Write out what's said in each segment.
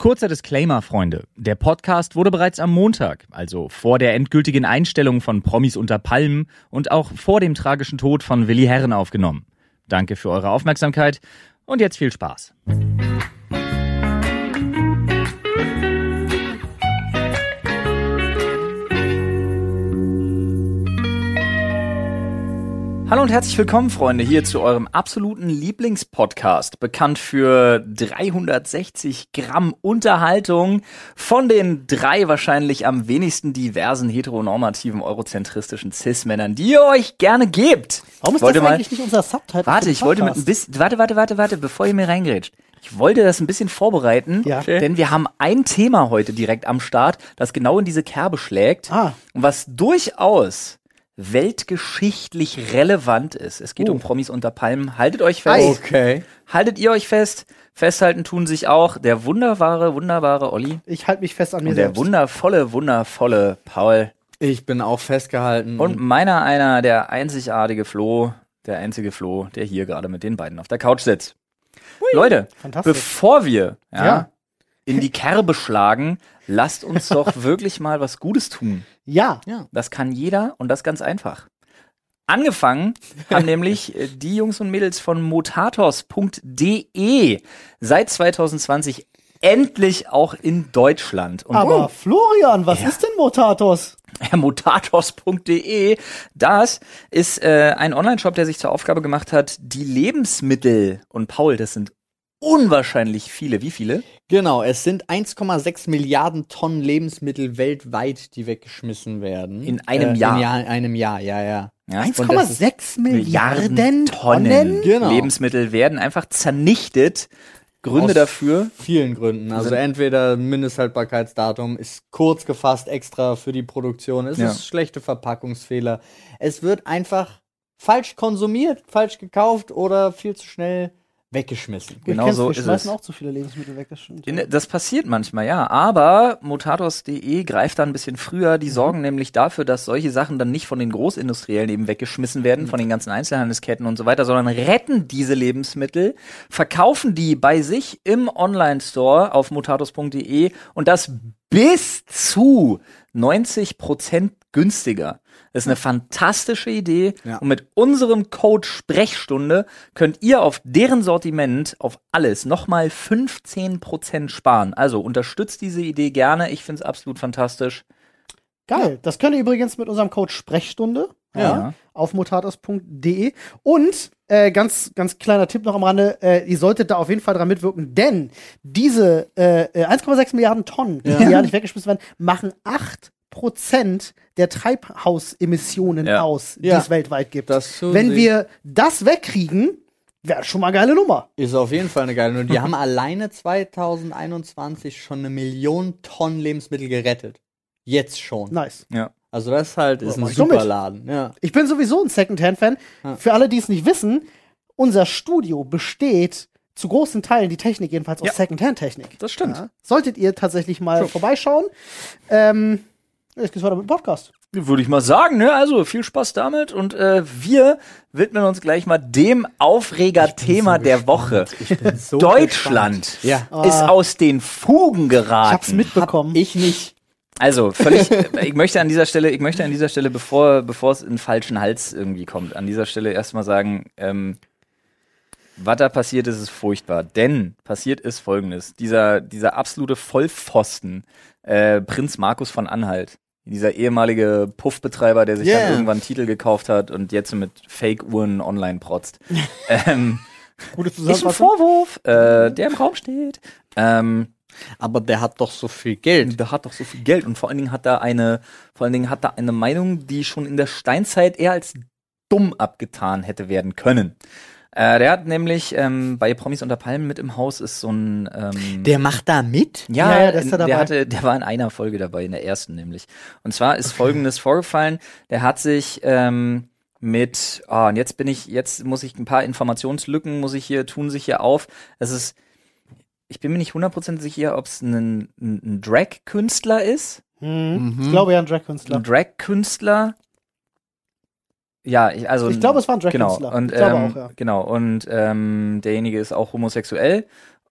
Kurzer Disclaimer, Freunde. Der Podcast wurde bereits am Montag, also vor der endgültigen Einstellung von Promis unter Palmen und auch vor dem tragischen Tod von Willi Herren aufgenommen. Danke für eure Aufmerksamkeit und jetzt viel Spaß. Hallo und herzlich willkommen, Freunde, hier zu eurem absoluten Lieblingspodcast, bekannt für 360 Gramm Unterhaltung von den drei wahrscheinlich am wenigsten diversen heteronormativen eurozentristischen Cis-Männern, die ihr euch gerne gebt. Warum ist wollte das eigentlich nicht unser Subtitle? Warte, ich wollte mit ein bisschen, warte, warte, warte, warte, bevor ihr mir reingrätscht. Ich wollte das ein bisschen vorbereiten, Ja. denn wir haben ein Thema heute direkt am Start, das genau in diese Kerbe schlägt Ah. und was durchaus weltgeschichtlich relevant ist. Es geht Oh. um Promis unter Palmen. Haltet euch fest. Okay. Haltet ihr euch fest. Festhalten tun sich auch der wunderbare, wunderbare Olli Ich halte mich fest an mir und der selbst. wundervolle, wundervolle Paul Ich bin auch festgehalten. und meiner einer, der einzigartige Flo, der einzige Flo, der hier gerade mit den beiden auf der Couch sitzt. Leute, Fantastisch. bevor wir ja, Ja. In die Kerbe schlagen, lasst uns doch wirklich mal was Gutes tun. Ja. Das kann jeder und das ganz einfach. Angefangen haben nämlich äh, die Jungs und Mädels von motatos.de seit 2020 endlich auch in Deutschland. Und Aber Florian, was Ja. ist denn Motatos? ja, motatos.de, das ist äh, ein Online-Shop, der sich zur Aufgabe gemacht hat, die Lebensmittel, und Paul, das sind unwahrscheinlich viele. Wie viele? genau, es sind 1,6 Milliarden Tonnen Lebensmittel weltweit, die weggeschmissen werden. In einem äh, Jahr. In Jahr, einem Jahr, ja, ja. Ja? Und das 1,6 Milliarden Tonnen? Tonnen Genau. Lebensmittel werden einfach zernichtet. Gründe Aus dafür. Vielen Gründen. Also entweder Mindesthaltbarkeitsdatum ist kurz gefasst extra für die Produktion. Es Ja. ist schlechte Verpackungsfehler. Es wird einfach falsch konsumiert, falsch gekauft oder viel zu schnell weggeschmissen. Genau kennst, so wir ist schmeißen es. auch zu viele Lebensmittel weg, das stimmt. In, das passiert manchmal, ja. Aber motatos.de greift da ein bisschen früher. Mhm. Die sorgen nämlich dafür, dass solche Sachen dann nicht von den Großindustriellen eben weggeschmissen werden, von den ganzen Einzelhandelsketten und so weiter, sondern retten diese Lebensmittel, verkaufen die bei sich im Online-Store auf motatos.de und das bis zu 90 Prozent günstiger. Das ist eine fantastische Idee. Ja. Und mit unserem Code Sprechstunde könnt ihr auf deren Sortiment auf alles nochmal 15% sparen. Also unterstützt diese Idee gerne. Ich finde es absolut fantastisch. Geil. Das könnt ihr übrigens mit unserem Code Sprechstunde ja. Ja. auf motatos.de. Und äh, ganz, ganz kleiner Tipp noch am Rande, äh, ihr solltet da auf jeden Fall dran mitwirken, denn diese äh, äh, 1,6 Milliarden Tonnen, die ja nicht weggeschmissen werden, machen 8% der Treibhausemissionen Ja. aus, die Ja. es weltweit gibt. Wenn sie. wir das wegkriegen, wäre schon mal eine geile Nummer. Ist auf jeden Fall eine geile Nummer. Die haben alleine 2021 schon eine Million Tonnen Lebensmittel gerettet. Jetzt schon. Nice. Ja. Also das halt ist Ja, ein super Laden. Ja. Ich bin sowieso ein Secondhand-Fan. Ja. Für alle, die es nicht wissen, unser Studio besteht zu großen Teilen, die Technik jedenfalls, aus Ja. Secondhand-Technik. Das stimmt. Ja. Solltet ihr tatsächlich mal vorbeischauen. Ähm, jetzt geht's weiter mit dem Podcast. Würde ich mal sagen, ne? Also viel Spaß damit und äh, wir widmen uns gleich mal dem Aufreger-Thema der Woche. So Deutschland Ja. ist aus den Fugen Ich hab's geraten. mitbekommen. Ich nicht. Also völlig. ich möchte an dieser Stelle, ich möchte an dieser Stelle, bevor bevor es in den falschen Hals irgendwie kommt, an dieser Stelle erstmal sagen, ähm, was da passiert ist, ist furchtbar. Denn passiert ist Folgendes: Dieser dieser absolute Vollpfosten, äh, Prinz Markus von Anhalt, dieser ehemalige Puffbetreiber, der sich Yeah. dann irgendwann einen Titel gekauft hat und jetzt mit Fake-Uhren online protzt. ähm, Gute ist ein. Vorwurf, äh, der im Raum steht. Ähm, Aber der hat doch so viel Geld. der hat doch so viel Geld und vor allen Dingen hat er eine, vor allen Dingen hat er eine Meinung, die schon in der Steinzeit eher als dumm abgetan hätte werden können. Äh, der hat nämlich ähm, bei Promis unter Palmen mit im Haus ist so ein ähm, Der macht da mit? ja, Ja, ja, der ist da der dabei. hatte, der war in einer Folge dabei, in der ersten nämlich. Und zwar ist Folgendes vorgefallen: Der hat sich ähm, mit, ah, und jetzt bin ich, jetzt muss ich ein paar Informationslücken muss ich hier tun sich hier auf. Es ist, ich bin mir nicht 100% sicher, ob es ein, ein, ein Drag-Künstler ist, Hm. Ich Mhm. glaube ja, ein Drag-Künstler. ein Drag-Künstler. Ja, ich, also Ich glaube, es war ein genau Drag-Künstler. und Ich glaube ähm, auch, ja. genau und ähm, derjenige ist auch homosexuell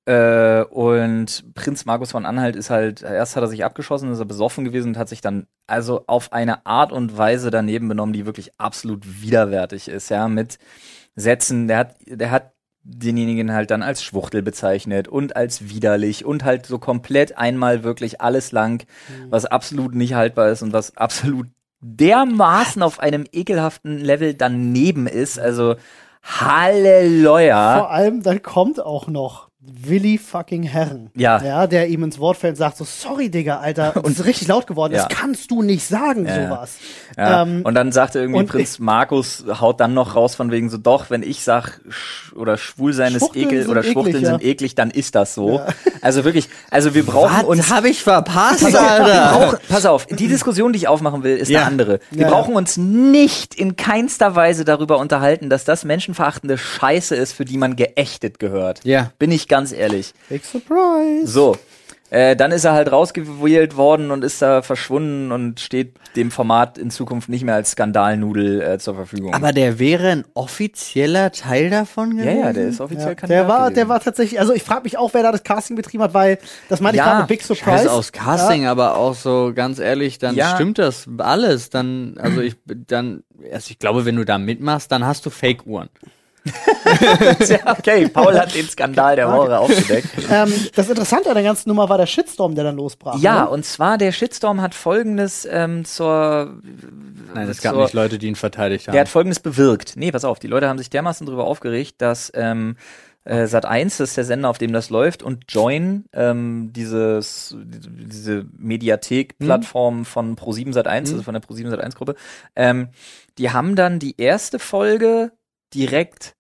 Äh, und Prinz Markus von Anhalt ist halt, erst hat er sich abgeschossen, ist er besoffen gewesen und hat sich dann also auf eine Art und Weise daneben benommen, die wirklich absolut widerwärtig ist, ja, mit Sätzen, der hat, der hat denjenigen halt dann als Schwuchtel bezeichnet und als widerlich und halt so komplett einmal wirklich alles lang, was absolut nicht haltbar ist und was absolut dermaßen auf einem ekelhaften Level daneben ist. Also Halleluja. Vor allem, dann kommt auch noch Willi fucking Herren. Ja. Ja, der ihm ins Wort fällt und sagt so, sorry, Digga, Alter, und ist richtig laut geworden. Ja. Das kannst du nicht sagen, Ja, sowas. Ja. Ähm, und dann sagte irgendwie und Prinz Markus, haut dann noch raus von wegen so, doch, wenn ich sag, sch oder schwul sein ist ekel oder eklig, Schwuchteln ja. sind eklig, dann ist das so. Also wirklich, also wir brauchen uns Was habe ich verpasst, Pass auf, wir Alter? brauchen, pass auf, die Diskussion, die ich aufmachen will, ist Ja. eine andere. Wir brauchen uns nicht in keinster Weise darüber unterhalten, dass das menschenverachtende Scheiße ist, für die man geächtet gehört. Ja. Bin ich ganz ehrlich. Big Surprise. So. Äh, dann ist er halt rausgewählt worden und ist da verschwunden und steht dem Format in Zukunft nicht mehr als Skandalnudel äh, zur Verfügung. Aber der wäre ein offizieller Teil davon ja, gewesen? ja, der ist offiziell Ja, Kandidat der war, gewesen. der war tatsächlich, also ich frage mich auch, wer da das Casting betrieben hat, weil das meine ich Ja, gerade mit Big Surprise. Scheiße aus Casting, aber auch so ganz ehrlich, dann Ja. stimmt das alles. Dann, also ich, dann, also ich glaube, wenn du da mitmachst, dann hast du Fake-Uhren. Ja, okay, Paul hat den Skandal der Woche aufgedeckt. Ähm, das Interessante an der ganzen Nummer war der Shitstorm, der dann losbrach. Ja, ne? und zwar der Shitstorm hat folgendes ähm, zur Nein, es gab zur- nicht Leute, die ihn verteidigt haben. Der hat folgendes bewirkt. Nee, pass auf, die Leute haben sich dermaßen darüber aufgeregt, dass ähm, äh, Sat 1, das ist der Sender, auf dem das läuft, und Join, ähm, dieses, diese Mediathek-Plattform von Pro7 Sat 1, also von der Pro7 Sat 1 Gruppe, ähm, die haben dann die erste Folge direkt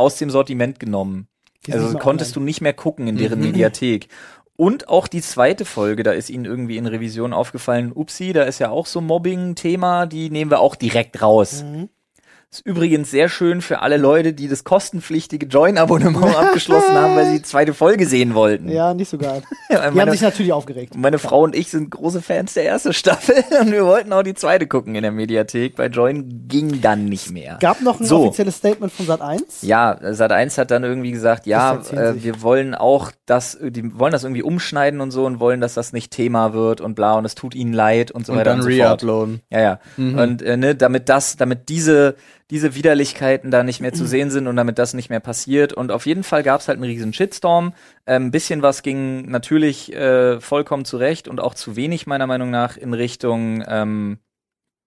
aus dem Sortiment genommen. Die Also konntest online. du nicht mehr gucken in deren Mhm. Mediathek. Und auch die zweite Folge, da ist ihnen irgendwie in Revision aufgefallen, upsi, da ist ja auch so Mobbing-Thema, die nehmen wir auch direkt raus. Mhm. Ist übrigens sehr schön für alle Leute, die das kostenpflichtige Join-Abonnement abgeschlossen haben, weil sie die zweite Folge sehen wollten. Ja, nicht so geil. Die haben meine, sich natürlich aufgeregt. meine Frau und ich sind große Fans der ersten Staffel und wir wollten auch die zweite gucken in der Mediathek. Bei Join ging dann nicht mehr. Gab noch ein So. offizielles Statement von Sat 1. Ja, Sat1 hat dann irgendwie gesagt, ja, äh, wir wollen auch das, die wollen das irgendwie umschneiden und so und wollen, dass das nicht Thema wird und bla und es tut ihnen leid und so und weiter dann und so fort. re-uploaden. Ja, ja. Und äh, ne, damit das, damit diese diese Widerlichkeiten da nicht mehr zu sehen sind und damit das nicht mehr passiert. Und auf jeden Fall gab es halt einen riesen Shitstorm. Ähm, Ein bisschen was ging natürlich äh, vollkommen zurecht und auch zu wenig meiner Meinung nach in Richtung ähm,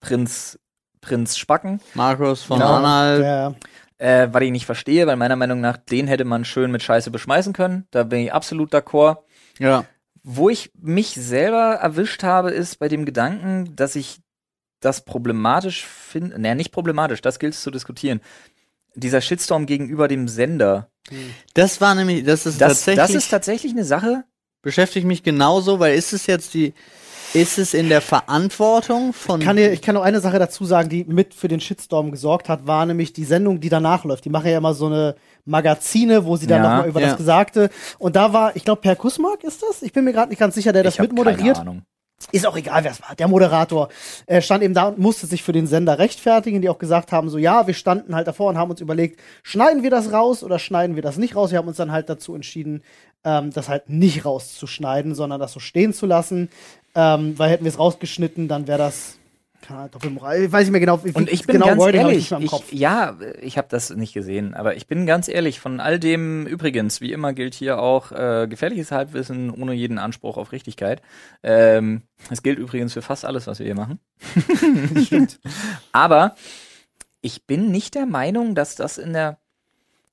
Prinz Prinz Spacken. Markus von Ja, Anhalt. der- Äh, was ich nicht verstehe, weil meiner Meinung nach, den hätte man schön mit Scheiße beschmeißen können. Da bin ich absolut d'accord. Ja. Wo ich mich selber erwischt habe, ist bei dem Gedanken, dass ich das problematisch finde. Naja, nicht problematisch, das gilt es zu diskutieren. Dieser Shitstorm gegenüber dem Sender. Das war nämlich, das ist Das, tatsächlich, das ist tatsächlich eine Sache. beschäftigt mich genauso, weil ist es jetzt die, ist es in der Verantwortung von, kann dir, ich kann noch eine Sache dazu sagen, die mit für den Shitstorm gesorgt hat, war nämlich die Sendung, die danach läuft. Die machen ja immer so eine Magazine, wo sie dann Ja, nochmal über ja. das Gesagte. Und da war, ich glaube, Per Kussmark ist das? Ich bin mir gerade nicht ganz sicher, der das ich hab mitmoderiert. Keine Ahnung. Ist auch egal, wer es war. Der Moderator äh, stand eben da und musste sich für den Sender rechtfertigen, die auch gesagt haben, so ja, wir standen halt davor und haben uns überlegt, schneiden wir das raus oder schneiden wir das nicht raus? Wir haben uns dann halt dazu entschieden, ähm, das halt nicht rauszuschneiden, sondern das so stehen zu lassen. Ähm, weil hätten wir es rausgeschnitten, dann wäre das keine Doppelmoral. Ich weiß nicht mehr genau, wie Und ich bin genau ganz Wording ich ehrlich, ich, Kopf. ja, ich habe das nicht gesehen, aber ich bin ganz ehrlich, von all dem übrigens, wie immer gilt hier auch äh, gefährliches Halbwissen ohne jeden Anspruch auf Richtigkeit. Ähm, das gilt übrigens für fast alles, was wir hier machen. aber ich bin nicht der Meinung, dass das in der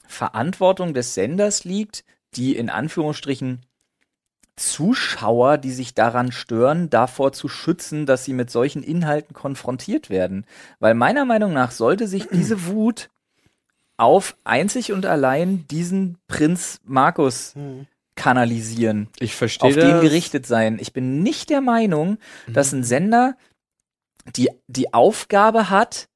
Verantwortung des Senders liegt, die in Anführungsstrichen Zuschauer, die sich daran stören, davor zu schützen, dass sie mit solchen Inhalten konfrontiert werden. Weil meiner Meinung nach sollte sich diese Wut auf einzig und allein diesen Prinz Markus kanalisieren, ich verstehe auf das. den gerichtet sein. Ich bin nicht der Meinung, dass ein Sender die, die Aufgabe hat,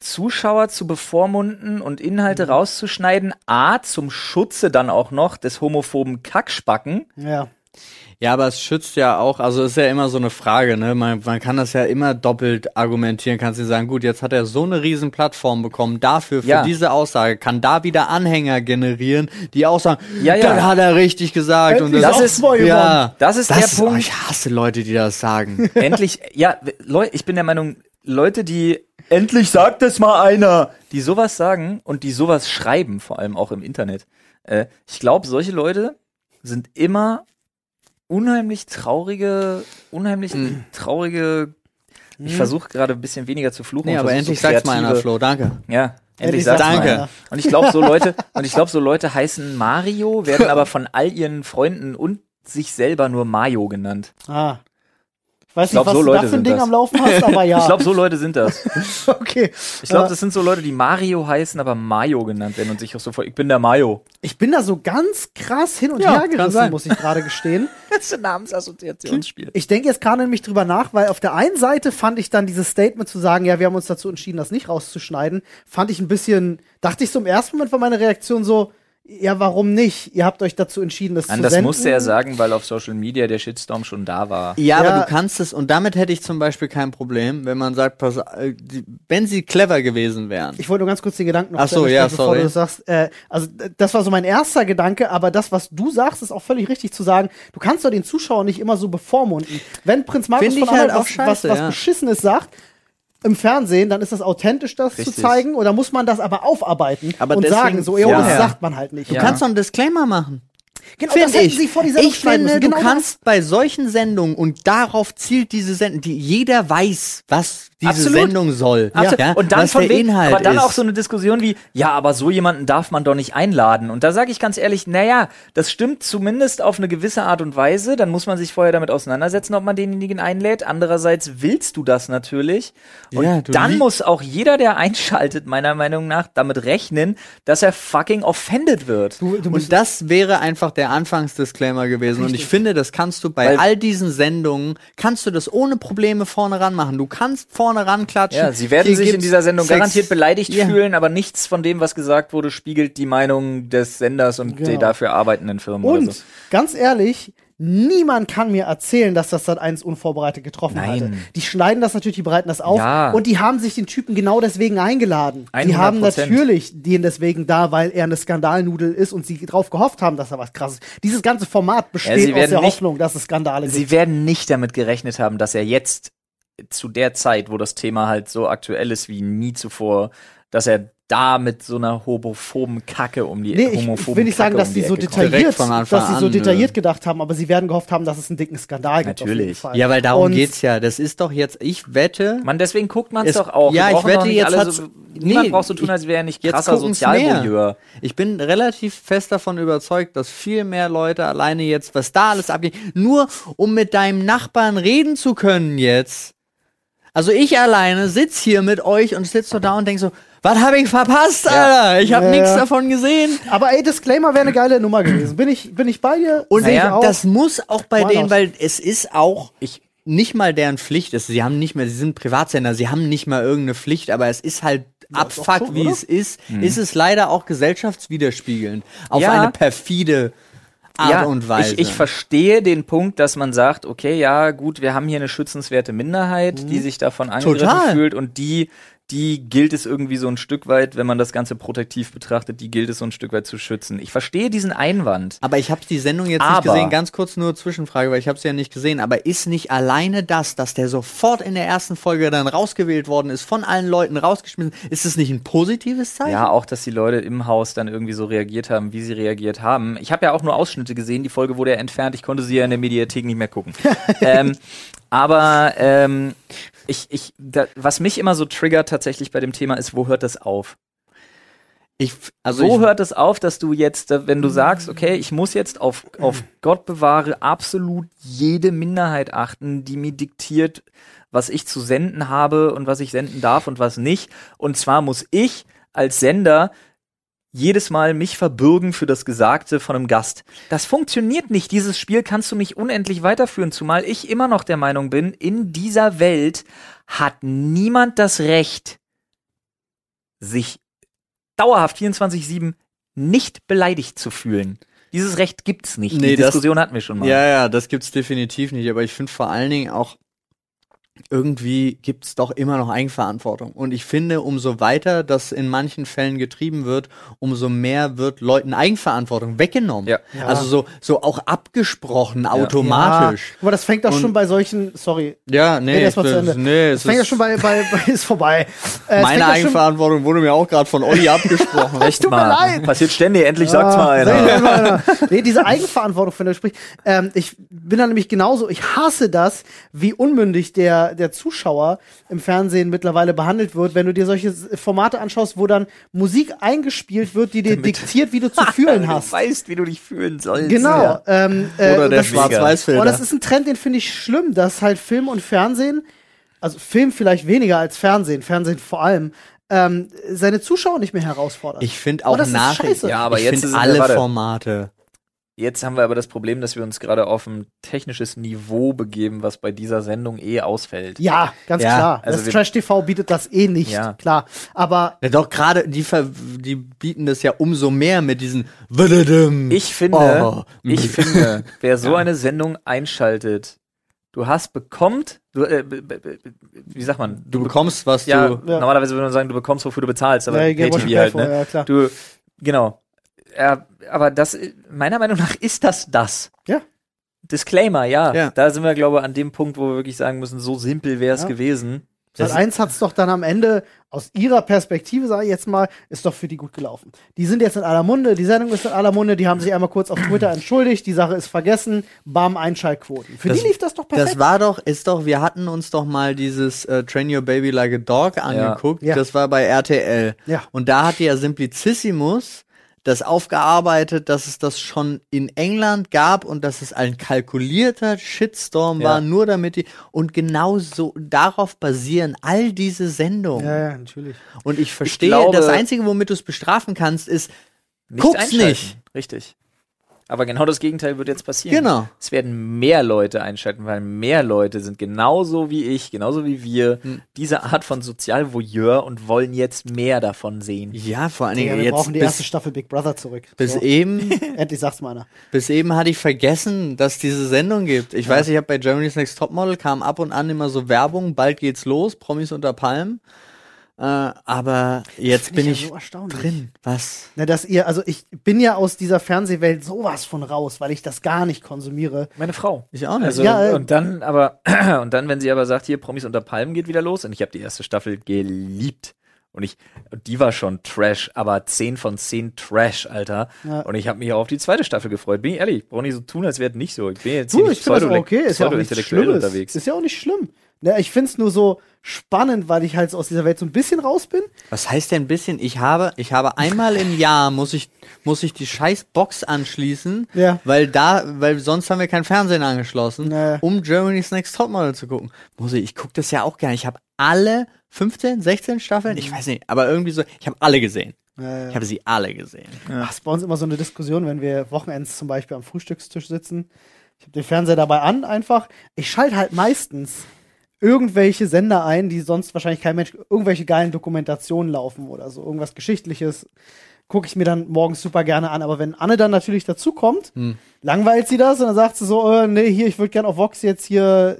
Zuschauer zu bevormunden und Inhalte rauszuschneiden, A, zum Schutze dann auch noch des homophoben Kackspacken, Ja. Ja, aber es schützt ja auch, also ist ja immer so eine Frage, ne? Man, man kann das ja immer doppelt argumentieren, kannst du sagen, gut, jetzt hat er so eine riesen Plattform bekommen, dafür, für Ja. diese Aussage, kann da wieder Anhänger generieren, die auch sagen, Ja, ja. das hat er richtig gesagt. Und das, Das ist ja, Das ist das der Punkt. Ich hasse Leute, die das sagen. endlich, ja, Leute, ich bin der Meinung, Leute, die endlich sagt es mal einer, die sowas sagen und die sowas schreiben, vor allem auch im Internet. Äh, ich glaube, solche Leute sind immer unheimlich traurige, unheimlich traurige. Ich versuche gerade ein bisschen weniger zu fluchen. nee, aber endlich so sagt's mal einer, Flo, danke. Ja, endlich Endlich sagt's sagt's mal. Und ich glaube, so Leute, und ich glaube, so Leute heißen Mario, werden aber von all ihren Freunden und sich selber nur Mayo genannt. Ah. Ich weiß Ich glaub, nicht, was so du da Leute für ein sind Ding das. am Laufen hast, aber ja. Ich glaube, so Leute sind das. okay. Ich glaube, Äh, das sind so Leute, die Mario heißen, aber Mayo genannt werden und sich auch so vor. Ich bin der Mayo. Ich bin da so ganz krass hin und Ja, her gerissen, muss ich gerade gestehen. Das ist ein Namensassoziationsspiel. Ich denke jetzt gerade nämlich drüber nach, weil auf der einen Seite fand ich dann dieses Statement zu sagen, ja, wir haben uns dazu entschieden, das nicht rauszuschneiden, fand ich ein bisschen, dachte ich so im ersten Moment war meine Reaktion so, ja, warum nicht? Ihr habt euch dazu entschieden, das Nein, zu das senden. musste er sagen, weil auf Social Media der Shitstorm schon da war. Ja, Ja. aber du kannst es, und damit hätte ich zum Beispiel kein Problem, wenn man sagt, pass, äh, die, wenn sie clever gewesen wären. Ich wollte nur ganz kurz den Gedanken noch Ach so, ja, bevor sorry. du das sagst. Äh, also das war so mein erster Gedanke, aber das, was du sagst, ist auch völlig richtig zu sagen. Du kannst doch den Zuschauer nicht immer so bevormunden. Wenn Prinz Markus Find von Anhalt halt auch was, was, scheiße, was ja. Beschissenes sagt, im Fernsehen, dann ist das authentisch, das Richtig. zu zeigen, oder muss man das aber aufarbeiten Aber und deswegen- sagen, so, ja, das sagt man halt nicht. Du Ja. kannst doch einen Disclaimer machen. Genau, Find das hätten ich. sie vor die Sendung ich finde, müssen. du Genau kannst bei solchen Sendungen und darauf zielt diese Sendung, die jeder weiß, was diese Absolut. Sendung soll. Absolut. Ja, und dann was von der wegen, Inhalt aber dann ist. auch so eine Diskussion wie, ja, aber so jemanden darf man doch nicht einladen. Und da sage ich ganz ehrlich, naja, das stimmt zumindest auf eine gewisse Art und Weise. Dann muss man sich vorher damit auseinandersetzen, ob man denjenigen einlädt. Andererseits willst du das natürlich. Und Ja, du dann muss auch jeder, der einschaltet, meiner Meinung nach, damit rechnen, dass er fucking offended wird. Du, du Und das wäre einfach der Anfangsdisclaimer gewesen. Und ich finde, das kannst du bei Weil- all diesen Sendungen, kannst du das ohne Probleme vorne ran machen. Du kannst vorne ran klatschen. Ja, sie werden Hier sich in dieser Sendung Sex. garantiert beleidigt Ja. fühlen, aber nichts von dem, was gesagt wurde, spiegelt die Meinung des Senders und Genau. die dafür arbeitenden Firmen und oder so. ganz ehrlich, niemand kann mir erzählen, dass das Sat 1 unvorbereitet getroffen Nein. hatte. Die schneiden das natürlich, die bereiten das auf Ja. und die haben sich den Typen genau deswegen eingeladen. Die 100%. haben natürlich den deswegen da, weil er eine Skandalnudel ist und sie drauf gehofft haben, dass er was krasses. Dieses ganze Format besteht sie aus der nicht- Hoffnung, dass es Skandale gibt. Sie werden nicht damit gerechnet haben, dass er jetzt zu der Zeit, wo das Thema halt so aktuell ist wie nie zuvor, dass er da mit so einer homophoben Kacke um die Nee, ich, ich homophoben will nicht sagen, dass um die die so detailliert, dass sie so an, detailliert gedacht haben, aber sie werden gehofft haben, dass es einen dicken Skandal gibt. Natürlich. Ja, weil darum Und geht's ja. Das ist doch jetzt, ich wette, Man, deswegen guckt man es doch auch. ja, ich wette, jetzt hat's- so, Niemand nee, braucht so tun, als wäre er nicht jetzt krasser Sozialvoyeur. Ich bin relativ fest davon überzeugt, dass viel mehr Leute alleine jetzt, was da alles abgeht, nur um mit deinem Nachbarn reden zu können jetzt. Also ich alleine sitz hier mit euch und sitz so da und denk so, was habe ich verpasst, Alter? Ich habe Ja, nichts ja. davon gesehen. Aber ey, Disclaimer wäre eine geile Nummer gewesen. Bin ich, bin ich bei dir? Und naja, auch. das muss auch bei denen, weil es ist auch Ich, nicht mal deren Pflicht ist. Sie haben nicht mehr, sie sind Privatsender, sie haben nicht mal irgendeine Pflicht, aber es ist halt abfuck, schon, wie oder? es ist, ist es leider auch gesellschaftswiderspiegelnd. Auf Ja. eine perfide Art ja, und Weise. Ich, ich verstehe den Punkt, dass man sagt, okay, ja, gut, wir haben hier eine schützenswerte Minderheit, die sich davon angegriffen Total. fühlt und die, die gilt es irgendwie so ein Stück weit, wenn man das Ganze protektiv betrachtet, die gilt es so ein Stück weit zu schützen. Ich verstehe diesen Einwand. aber ich habe die Sendung jetzt nicht Aber- gesehen. Ganz kurz nur Zwischenfrage, weil ich habe sie ja nicht gesehen. Aber ist nicht alleine das, dass der sofort in der ersten Folge dann rausgewählt worden ist, von allen Leuten rausgeschmissen, ist es nicht ein positives Zeichen? Ja, auch, dass die Leute im Haus dann irgendwie so reagiert haben, wie sie reagiert haben. Ich habe ja auch nur Ausschnitte gesehen, die Folge wurde ja entfernt, ich konnte sie ja in der Mediathek nicht mehr gucken. ähm, aber ähm, ich, ich, da, was mich immer so triggert tatsächlich bei dem Thema ist, wo hört das auf? Ich, also Wo ich, hört es auf, dass du jetzt, wenn du sagst, okay, ich muss jetzt auf, auf Gott bewahre absolut jede Minderheit achten, die mir diktiert, was ich zu senden habe und was ich senden darf und was nicht. Und zwar muss ich als Sender jedes Mal mich verbürgen für das Gesagte von einem Gast. Das funktioniert nicht. Dieses Spiel kannst du nicht unendlich weiterführen, zumal ich immer noch der Meinung bin, in dieser Welt hat niemand das Recht, sich dauerhaft 24-7 nicht beleidigt zu fühlen. Dieses Recht gibt's nicht. Nee, Die das- Diskussion hatten wir schon mal. Ja, ja, das gibt's definitiv nicht. Aber ich finde vor allen Dingen auch, irgendwie gibt's doch immer noch Eigenverantwortung. Und ich finde, umso weiter das in manchen Fällen getrieben wird, umso mehr wird Leuten Eigenverantwortung weggenommen. Ja. Ja. Also so, so auch abgesprochen, automatisch. Ja, aber das fängt doch Und- schon bei solchen, sorry, Ja, nee, zu Ende. nee, das es fängt ja ist, schon bei, bei, bei ist vorbei. Äh, es meine Eigenverantwortung wurde mir auch gerade von Olli abgesprochen. Echt Tut mir mal. leid. Passiert ständig, endlich sagt's mal einer. ich mal einer. nee, diese Eigenverantwortung, von der du sprichst. Ähm, ich bin da nämlich genauso, ich hasse das, wie unmündig der, der Zuschauer im Fernsehen mittlerweile behandelt wird, wenn du dir solche Formate anschaust, wo dann Musik eingespielt wird, die dir diktiert, wie du zu fühlen hast. Du weißt, wie du dich fühlen sollst. Genau. Ja. Ähm, äh, Oder der Schwarz-Weiß-Filter. Und das ist ein Trend, den finde ich schlimm, dass halt Film und Fernsehen, also Film vielleicht weniger als Fernsehen, Fernsehen vor allem, ähm, seine Zuschauer nicht mehr herausfordert. Ich finde Oh, auch das ist Nachrichten. scheiße. Ja, aber ich jetzt alle. Formate. Jetzt haben wir aber das Problem, dass wir uns gerade auf ein technisches Niveau begeben, was bei dieser Sendung eh ausfällt. ja, ganz Ja, klar. also das Trash TV bietet das eh nicht, Ja. klar. Aber Ja, doch, gerade die, die bieten das ja umso mehr mit diesen. Ich finde, Oh. ich finde, wer so eine Sendung einschaltet, du hast bekommt, du, äh, wie sagt man? Du bekommst, was ja, du. Ja. normalerweise würde man sagen, du bekommst, wofür du bezahlst, aber Ja, TV halt, ne? ja, klar. Du, genau. Ja, aber das, meiner Meinung nach ist das das. Ja. Disclaimer, ja. Ja. Da sind wir, glaube ich, an dem Punkt, wo wir wirklich sagen müssen, so simpel wäre es Ja. gewesen. Sat 1 hat es doch dann am Ende, aus ihrer Perspektive, sage ich jetzt mal, ist doch für die gut gelaufen. Die sind jetzt in aller Munde, die Sendung ist in aller Munde, die haben sich einmal kurz auf Twitter entschuldigt, die Sache ist vergessen, bam, Einschaltquoten. Für Das- die lief das doch perfekt. Das war doch, ist doch, wir hatten uns doch mal dieses äh, Train Your Baby Like a Dog angeguckt. Ja. Das war bei RTL. Ja. Und da hatte ja Simplicissimus das aufgearbeitet, dass es das schon in England gab und dass es ein kalkulierter Shitstorm Ja. war, nur damit die, und genau so, darauf basieren all diese Sendungen. ja, ja, natürlich. Und ich verstehe, glaube- das Einzige, womit du es bestrafen kannst, ist, Nicht Guck's nicht. Richtig. Aber genau das Gegenteil wird jetzt passieren. Genau. Es werden mehr Leute einschalten, weil mehr Leute sind genauso wie ich, genauso wie wir, Hm. diese Art von Sozialvoyeur und wollen jetzt mehr davon sehen. ja, vor allen Ja, Dingen wir jetzt brauchen die erste Staffel Big Brother zurück. bis So, eben endlich sag's mal einer. Bis eben hatte ich vergessen, dass diese Sendung gibt. Ich weiß, ich habe bei Germany's Next Topmodel kam ab und an immer so Werbung, bald geht's los, Promis unter Palmen. Äh, aber jetzt bin ja ich so erstaunlich. drin. Was? Na, dass ihr, also ich bin ja aus dieser Fernsehwelt sowas von raus, weil ich das gar nicht konsumiere. Meine Frau. Ich auch nicht. Also, Ja, äh, und dann aber, und dann, wenn sie aber sagt, hier, Promis unter Palmen geht wieder los, und ich habe die erste Staffel geliebt. Und ich, und die war schon Trash, aber 10 von 10 Trash, Alter. Ja. Und ich habe mich auch auf die zweite Staffel gefreut. Bin ich ehrlich, brauche nicht so tun, als wäre nicht so. Ich bin jetzt Du, hier ich nicht pseudo- okay, ist ja auch Schlimmes. unterwegs. Ist ja auch nicht schlimm. Ne, ich find's nur so spannend, weil ich halt so aus dieser Welt so ein bisschen raus bin. Was heißt denn ein bisschen? Ich habe, ich habe einmal im Jahr muss ich, muss ich die scheiß Box anschließen, Ja. weil da, weil sonst haben wir kein Fernsehen angeschlossen, Nee. um Germany's Next Topmodel zu gucken. Muss ich, ich gucke das ja auch gerne. Ich habe alle 15, 16 Staffeln, ich weiß nicht, aber irgendwie so, ich habe alle gesehen. Ich habe sie alle gesehen. Ach, ist bei uns immer so eine Diskussion, wenn wir Wochenends zum Beispiel am Frühstückstisch sitzen. Ich habe den Fernseher dabei an, einfach. Ich schalte halt meistens irgendwelche Sender ein, die sonst wahrscheinlich kein Mensch, irgendwelche geilen Dokumentationen laufen oder so, irgendwas Geschichtliches. Gucke ich mir dann morgens super gerne an. Aber wenn Anne dann natürlich dazukommt, Hm. langweilt sie das und dann sagt sie so, äh, nee, hier, ich würde gerne auf Vox jetzt hier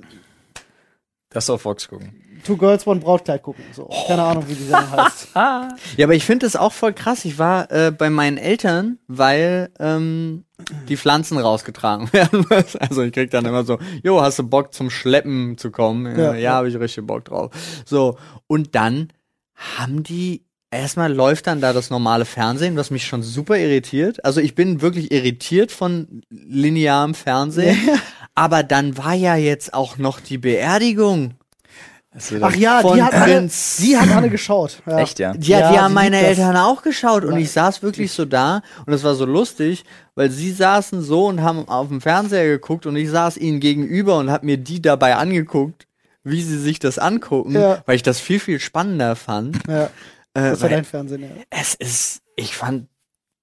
Das auf Fox gucken. Two Girls, One Brautkleid gucken. So, keine Ahnung, wie die Sendung heißt. Ja, aber ich finde es auch voll krass. Ich war äh, bei meinen Eltern, weil ähm, die Pflanzen rausgetragen werden. also ich krieg dann immer so, jo, hast du Bock zum Schleppen zu kommen? Ja, Ja, ja, ja. habe ich richtig Bock drauf. So, und dann haben die Erstmal läuft dann da das normale Fernsehen, was mich schon super irritiert. Also ich bin wirklich irritiert von linearem Fernsehen. Aber dann war ja jetzt auch noch die Beerdigung. Ach ja, die hat, Anne, Prinz. die hat Anne geschaut. Ja. Echt, ja? Ja, Ja, die haben meine liebt das. Eltern auch geschaut und ich saß wirklich so da und es war so lustig, weil sie saßen so und haben auf dem Fernseher geguckt und ich saß ihnen gegenüber und hab mir die dabei angeguckt, wie sie sich das angucken, Ja. weil ich das viel, viel spannender fand. Ja, Äh, das weil dein Fernsehen, ja. es ist, ich fand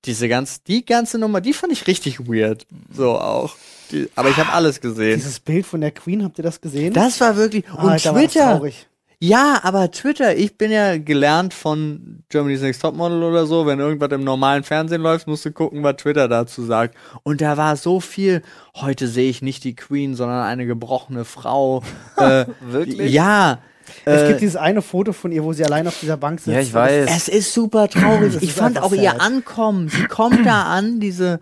diese ganz, die ganze Nummer, die fand ich richtig weird. So auch. Die, aber ich habe alles gesehen. Dieses Bild von der Queen, habt ihr das gesehen? Das war wirklich, und Alter, Twitter. Ja, aber Twitter, ich bin ja gelernt von Germany's Next Topmodel oder so, wenn irgendwas im normalen Fernsehen läuft, musst du gucken, was Twitter dazu sagt. Und da war so viel, heute sehe ich nicht die Queen, sondern eine gebrochene Frau. äh, Wirklich? Ja. Es äh, gibt dieses eine Foto von ihr, wo sie allein auf dieser Bank sitzt. Ja, ich weiß. Es ist super traurig. Ich fand auch ihr sad. Ankommen. Sie kommt da an, diese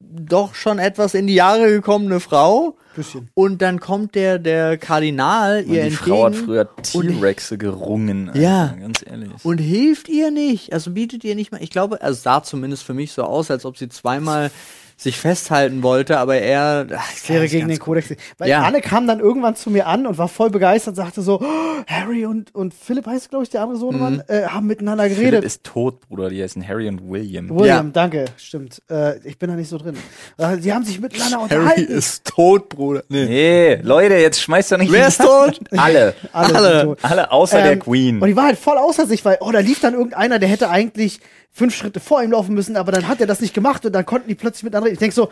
doch schon etwas in die Jahre gekommene Frau. Bisschen. Und dann kommt der, der Kardinal ihr die entgegen Frau hat früher T-Rexe gerungen. Alter, Ja. Ganz ehrlich. und hilft ihr nicht. Also bietet ihr nicht mal. Ich glaube, es sah zumindest für mich so aus, als ob sie zweimal sich festhalten wollte, aber er ach, wäre gegen den Kodex. Weil Ja. Anne kam dann irgendwann zu mir an und war voll begeistert, sagte so, oh, Harry und, und Philipp heißt, glaube ich, der andere Sohnemann, äh, haben miteinander Philipp geredet. ist tot, Bruder. Die heißen Harry und William. William, Ja. danke, stimmt. Äh, ich bin da nicht so drin. Äh, Sie haben sich miteinander Harry unterhalten. ist tot, Bruder. Nee. Nee, Leute, jetzt schmeißt doch nicht. Wer ist tot? Alle. Alle, alle. tot. Alle außer der Ähm, Queen. Und die war halt voll außer sich, weil, oh, da lief dann irgendeiner, der hätte eigentlich fünf Schritte vor ihm laufen müssen, aber dann hat er das nicht gemacht und dann konnten die plötzlich miteinander reden. Ich denk so,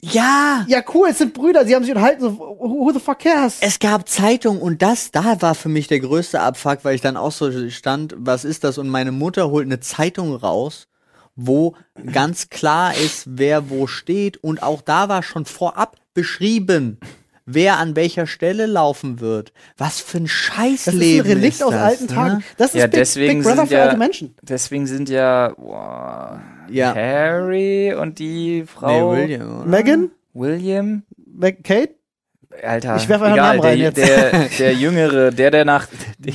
Ja. ja cool, es sind Brüder, sie haben sich unterhalten, so, who the fuck cares? Es gab Zeitungen und das, da war für mich der größte Abfuck, weil ich dann auch so stand, was ist das? Und meine Mutter holt eine Zeitung raus, wo ganz klar ist, wer wo steht. Und auch da war schon vorab beschrieben, wer an welcher Stelle laufen wird. Was für ein Das ist Scheißleben ein Relikt ist aus das, alten ne? Tagen. Das ist Ja, Big, deswegen Big Brother sind für ja- alte Menschen. Deswegen sind ja boah, Ja. Harry und die Frau Nee, William, oder? Megan? William. Meg Kate? Alter, Ich werf einfach egal, Namen rein der, jetzt. Der, der Jüngere, der, der nach,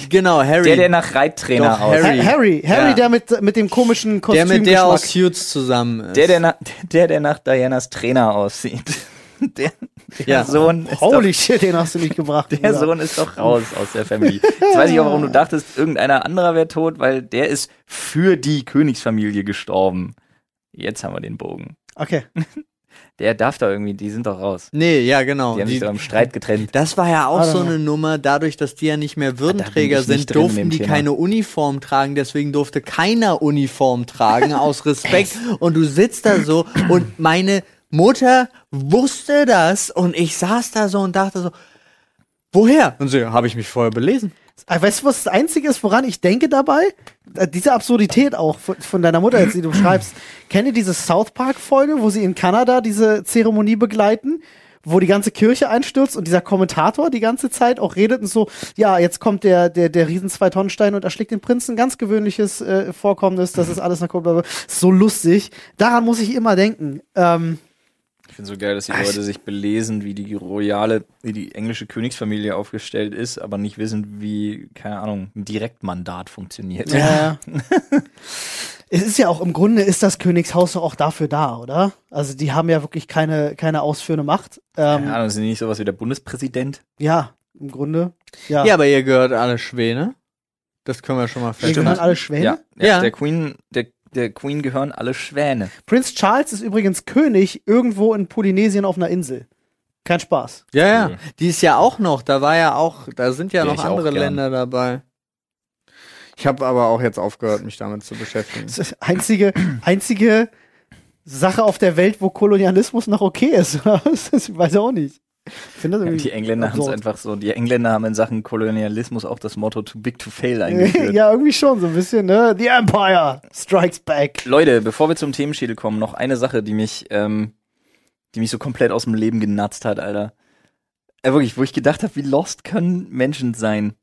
Genau, Harry. der, der nach Reittrainer Doch, aussieht. Harry. Ha Harry, Harry, Ja. der mit, mit dem komischen Kostüm. der mit der aus Suits zusammen ist. Der, der, nach, der, der nach Dianas Trainer aussieht. Der, der Ja. Sohn ist Holy shit, den hast du nicht gebracht. doch, der Bruder. Sohn ist doch raus aus der Family. Jetzt weiß ich auch, warum du dachtest, irgendeiner anderer wäre tot, weil der ist für die Königsfamilie gestorben. Jetzt haben wir den Bogen. Okay. Der darf da irgendwie, die sind doch raus. Nee, ja, genau. Die haben sich Die- doch im Streit getrennt. Das war ja auch don't so eine Nummer, dadurch, dass die ja nicht mehr bin Würdenträger nicht sind, durften die Thema. keine Uniform tragen, deswegen durfte keiner Uniform tragen, aus Respekt. und du sitzt da so und meine Mutter wusste das und ich saß da so und dachte so, woher? Und so, habe ich mich vorher belesen. Ah, Weißt du, was das Einzige ist, woran ich denke dabei? Äh, Diese Absurdität auch von, von deiner Mutter jetzt, die du schreibst. Kennt ihr diese South Park-Folge, wo sie in Kanada diese Zeremonie begleiten? Wo die ganze Kirche einstürzt und dieser Kommentator die ganze Zeit auch redet und so, ja, jetzt kommt der, der, der riesen Zwei-Tonnen-Stein und erschlägt den Prinzen. Ganz gewöhnliches äh, Vorkommnis, das ist alles blablabla. So lustig. Daran muss ich immer denken. Ähm, finde so geil, dass die Leute sich belesen, wie die royale, wie die englische Königsfamilie aufgestellt ist, aber nicht wissen, wie, keine Ahnung, ein Direktmandat funktioniert. Ja. es ist ja auch im Grunde ist das Königshaus auch dafür da, oder? Also die haben ja wirklich keine, keine ausführende Macht. Ähm, Keine Ahnung, sind die nicht sowas wie der Bundespräsident? ja, im Grunde. Ja. Ja, aber ihr gehört alle Schwäne. Das können wir schon mal wir feststellen. gehören alle Schwäne. Ja, ja. Ja. Der Queen, der, der Queen gehören alle Schwäne. Prinz Charles ist übrigens König irgendwo in Polynesien auf einer Insel. Kein Spaß. Ja, ja. Die ist ja auch noch, da war ja auch, da sind ja Wär noch andere. Länder dabei. Ich habe aber auch jetzt aufgehört, mich damit zu beschäftigen. Das ist die einzige, einzige Sache auf der Welt, wo Kolonialismus noch okay ist. ich weiß auch nicht. Irgendwie Die Engländer haben es einfach so, die Engländer haben in Sachen Kolonialismus auch das Motto too big to fail eingeführt. ja, irgendwie schon, so ein bisschen, ne? The Empire strikes back. Leute, bevor wir zum Themenschädel kommen, noch eine Sache, die mich, ähm, die mich so komplett aus dem Leben genatzt hat, Alter. Äh, wirklich, wo ich gedacht habe, wie lost können Menschen sein.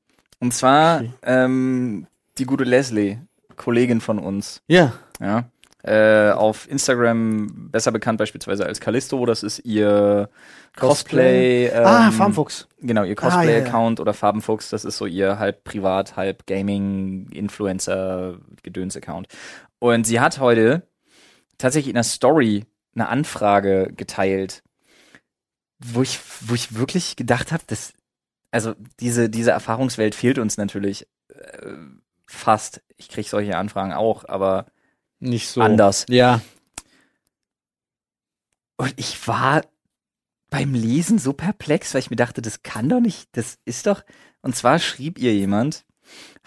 Und zwar ähm, die gute Leslie, Kollegin von uns, Ja. ja. Äh, auf Instagram besser bekannt beispielsweise als Callisto, das ist ihr Cosplay. ähm, ah, Farmfuchs. Genau, ihr Ah, ja, ja. Cosplay-Account oder Farbenfuchs, das ist so ihr halb privat, halb Gaming-Influencer-Gedöns-Account. Und sie hat heute tatsächlich in der Story eine Anfrage geteilt, wo ich, wo ich wirklich gedacht habe, dass, also diese, diese Erfahrungswelt fehlt uns natürlich äh, fast. Ich kriege solche Anfragen auch, aber Nicht so. anders. Ja. Und ich war beim Lesen so perplex, weil ich mir dachte, das kann doch nicht, das ist doch. Und zwar schrieb ihr jemand,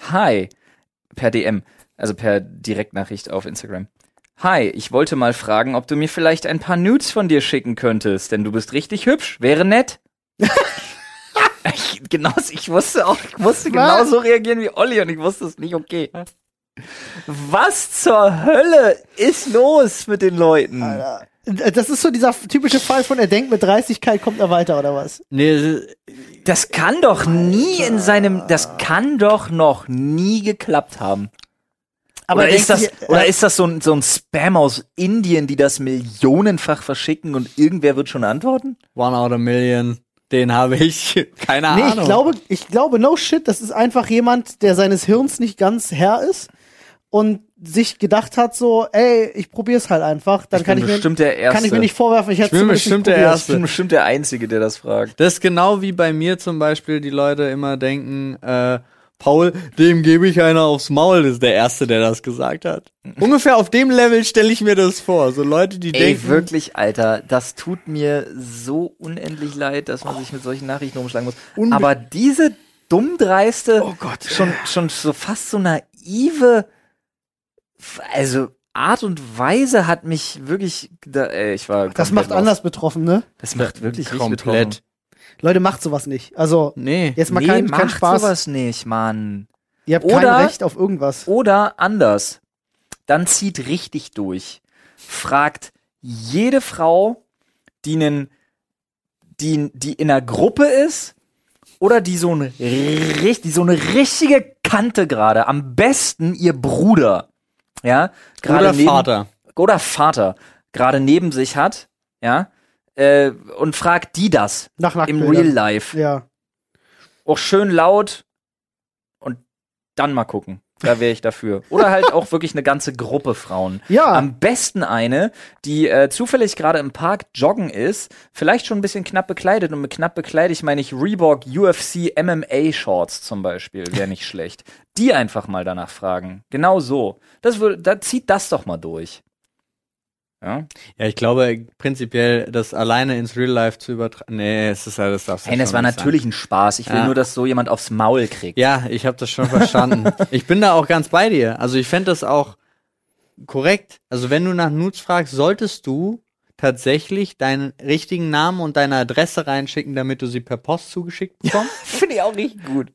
Hi, per DM, also per Direktnachricht auf Instagram. Hi, ich wollte mal fragen, ob du mir vielleicht ein paar Nudes von dir schicken könntest, denn du bist richtig hübsch, wäre nett. Ich, genau, ich wusste auch, ich musste genauso reagieren wie Olli und ich wusste es nicht okay. Was zur Hölle ist los mit den Leuten? Alter. Das ist so dieser typische Fall von, er denkt, mit Dreistigkeit kommt er weiter, oder was? Nee, Das kann doch nie in seinem, das kann doch noch nie geklappt haben. Aber oder er ist das, denkt sich, oder äh, ist das so ein, so ein Spam aus Indien, die das millionenfach verschicken und irgendwer wird schon antworten? One out of a million. Den habe ich. Keine Nee, Ahnung. ich glaube, ich glaube, no shit, das ist einfach jemand, der seines Hirns nicht ganz Herr ist und sich gedacht hat so, ey, ich probier's halt einfach, dann Ich kann ich mir bestimmt der Erste. kann ich mir nicht vorwerfen, ich hätte bin zumindest bestimmt nicht der probiert. Ich bin bestimmt der Einzige, der das fragt. Das ist genau wie bei mir zum Beispiel, die Leute immer denken, äh, Paul, dem gebe ich einer aufs Maul, das ist der Erste, der das gesagt hat. Ungefähr auf dem Level stelle ich mir das vor. So Leute, die Ey, denken, wirklich, Alter, das tut mir so unendlich leid, dass man sich mit solchen Nachrichten umschlagen muss. Unbe- Aber diese dummdreiste, Oh Gott. schon, schon so fast so naive, also Art und Weise hat mich wirklich, da, ey, ich war Das macht lost. anders betroffen, ne? Das macht wirklich komplett. betroffen. Leute, macht sowas nicht. Also, Nee. jetzt mal nee, kein, macht kein Spaß. sowas nicht, Mann. Ihr habt Oder- kein Recht auf irgendwas. Oder anders. Dann zieht richtig durch. Fragt jede Frau, die, nen, die, die in einer Gruppe ist oder die so, ein, die so eine richtige Kante gerade, am besten ihr Bruder, ja, gerade Oder neben, Vater. oder Vater gerade neben sich hat, ja, äh, und fragt die das Nach im. Real Life. Ja. Auch schön laut und dann mal gucken. Da wäre ich dafür. Oder halt auch wirklich eine ganze Gruppe Frauen. Ja. Am besten eine, die äh, zufällig gerade im Park joggen ist, vielleicht schon ein bisschen knapp bekleidet. Und mit knapp bekleidet meine ich Reebok UFC MMA Shorts zum Beispiel. Wäre nicht schlecht. Die einfach mal danach fragen. Genau so. Das würde, da zieht das doch mal durch. Ja. Ja, ich glaube prinzipiell, das alleine ins Real Life zu übertragen. Nee, es ist alles das. Hey, das war natürlich ein Spaß. Ich will Ja. nur, dass so jemand aufs Maul kriegt. Ja, ich habe das schon verstanden. ich bin da auch ganz bei dir. Also ich fände das auch korrekt. Also wenn du nach Nudes fragst, solltest du tatsächlich deinen richtigen Namen und deine Adresse reinschicken, damit du sie per Post zugeschickt bekommst. Finde ich auch richtig gut.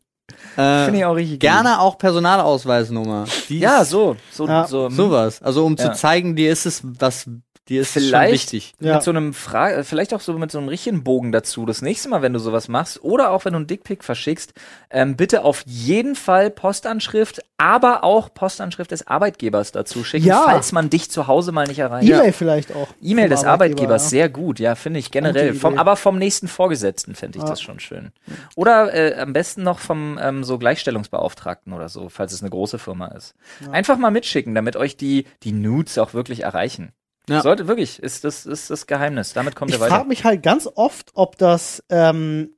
Äh, Finde ich auch richtig gut. gerne auch Personalausweisnummer. Die Ja, so. So, Ja, so, hm. sowas. Also um Ja. zu zeigen, dir ist es was, dir ist es schon Vielleicht- wichtig. Ja. Mit so einem Fra äh, vielleicht auch so mit so einem richtigen Bogen dazu. Das nächste Mal, wenn du sowas machst, oder auch wenn du einen Dickpick verschickst, ähm, bitte auf jeden Fall Postanschrift, aber auch Postanschrift des Arbeitgebers dazu schicken, Ja. falls man dich zu Hause mal nicht erreicht. E-Mail vielleicht auch. E-Mail des Arbeitgeber, Arbeitgebers, ja. sehr gut, ja, finde ich generell. Vom, aber vom nächsten Vorgesetzten fände ich Ja. das schon schön. Oder äh, am besten noch vom ähm, so Gleichstellungsbeauftragten oder so, falls es eine große Firma ist. Einfach mal mitschicken, damit euch die, die Nudes auch wirklich erreichen. Ja. Sollte wirklich, ist das, ist das Geheimnis. Damit kommt Ich ihr weiter. frage mich halt ganz oft, ob das ähm,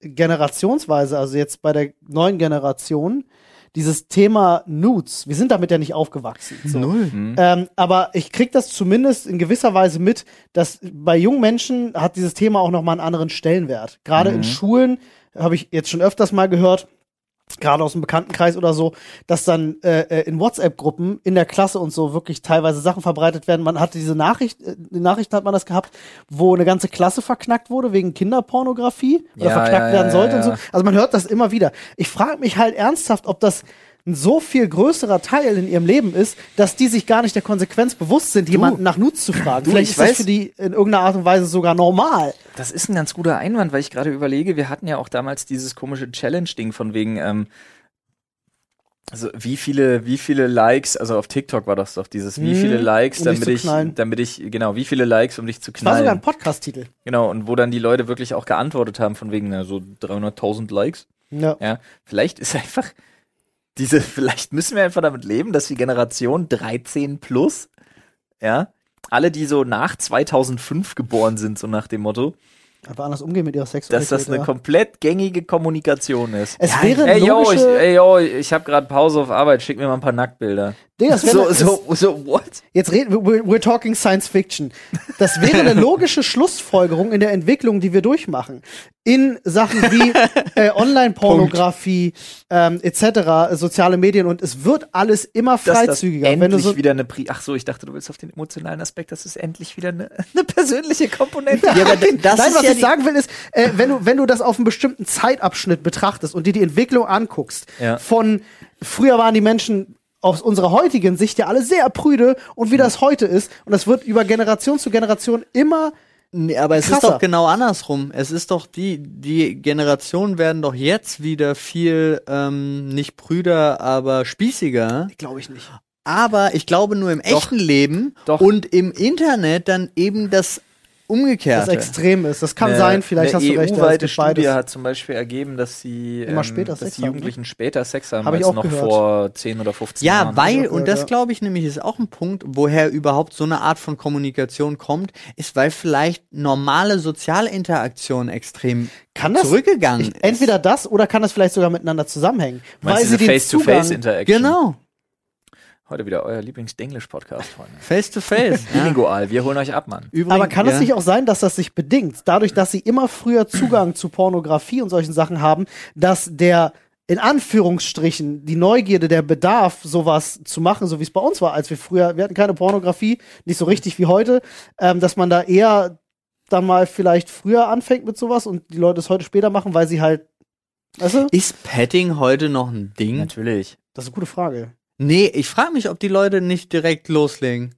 generationsweise, also jetzt bei der neuen Generation, dieses Thema Nudes, wir sind damit ja nicht aufgewachsen. So. Null. Hm. Ähm, aber ich krieg das zumindest in gewisser Weise mit, dass bei jungen Menschen hat dieses Thema auch nochmal einen anderen Stellenwert. Gerade Mhm. in Schulen habe ich jetzt schon öfters mal gehört, gerade aus dem Bekanntenkreis oder so, dass dann äh, äh, in WhatsApp-Gruppen in der Klasse und so wirklich teilweise Sachen verbreitet werden. Man hatte diese Nachricht, äh, die Nachrichten hat man das gehabt, wo eine ganze Klasse verknackt wurde wegen Kinderpornografie oder Ja, verknackt ja, werden sollte ja. und so. Also man hört das immer wieder. Ich frage mich halt ernsthaft, ob das ein so viel größerer Teil in ihrem Leben ist, dass die sich gar nicht der Konsequenz bewusst sind, jemanden nach Nudes zu fragen. Du, Vielleicht ich ist das weiß- für die in irgendeiner Art und Weise sogar normal. Das ist ein ganz guter Einwand, weil ich gerade überlege, wir hatten ja auch damals dieses komische Challenge-Ding von wegen, ähm, also wie viele, wie viele Likes, also auf TikTok war das doch dieses, wie Hm, viele Likes, um damit ich, knallen. damit ich, genau, wie viele Likes, um dich zu Das war sogar knallen. ein Podcast-Titel. Genau, und wo dann die Leute wirklich auch geantwortet haben von wegen, na, so 300.000 Likes. Ja. Ja, vielleicht ist einfach diese, vielleicht müssen wir einfach damit leben, dass die Generation 13 plus, ja, alle, die so nach 2005 geboren sind, so nach dem Motto, Einfach anders umgehen mit ihrer Sexualität. dass das eine ja. komplett gängige Kommunikation ist. Es wäre ey, yo, ich, ey, yo, ich habe gerade Pause auf Arbeit, schick mir mal ein paar Nacktbilder. Digga, So, so, so, what? Jetzt reden wir, we're, we're talking Science Fiction. Das wäre eine logische Schlussfolgerung in der Entwicklung, die wir durchmachen. In Sachen wie äh, Online-Pornografie, ähm, etc., soziale Medien und es wird alles immer Dass das freizügiger. endlich Wenn du so, wieder eine Pri Ach so, ich dachte, du willst auf den emotionalen Aspekt, das ist endlich wieder eine, eine persönliche Komponente. Ja, aber das Nein, was ja ich sagen will, ist, äh, wenn, du, wenn du das auf einen bestimmten Zeitabschnitt betrachtest und dir die Entwicklung anguckst, Ja. von früher waren die Menschen aus unserer heutigen Sicht ja alle sehr prüde und wie das heute ist, und das wird über Generation zu Generation immer Nee, aber es ist Krasser. doch genau andersrum. Es ist doch die, die Generationen werden doch jetzt wieder viel ähm, nicht Brüder, aber spießiger. Glaube ich nicht. Aber ich glaube nur im echten Leben Doch. und im Internet dann eben das Das Umgekehrte. extrem ist. Das kann Eine- sein, vielleicht eine hast du recht. ja, es EU-weite Studie beides. hat zum Beispiel ergeben, dass sie Immer ähm, später dass die haben, Jugendlichen später Sex haben Hab ich als auch noch gehört. vor 10 oder 15 Ja, Jahren. weil, auch und das ja. glaube ich nämlich ist auch ein Punkt, woher überhaupt so eine Art von Kommunikation kommt, ist, weil vielleicht normale Sozialinteraktion extrem Kann das zurückgegangen ich, entweder das oder kann das vielleicht sogar miteinander zusammenhängen? Meinst weil sie Face-to-Face-Interaction? Genau. Heute wieder euer Lieblings-Denglisch-Podcast, Freunde. Face to face. ja. Bilingual, wir holen euch ab, Mann. Übrigens, Aber kann ja. es nicht auch sein, dass das sich bedingt, dadurch, dass sie immer früher Zugang zu Pornografie und solchen Sachen haben, dass der in Anführungsstrichen die Neugierde, der Bedarf, sowas zu machen, so wie es bei uns war, als wir früher, wir hatten keine Pornografie, nicht so richtig wie heute, ähm, dass man da eher dann mal vielleicht früher anfängt mit sowas und die Leute es heute später machen, weil sie halt, weißt du? Ist Petting heute noch ein Ding? Natürlich. Das ist eine gute Frage. Nee, ich frage mich, ob die Leute nicht direkt loslegen.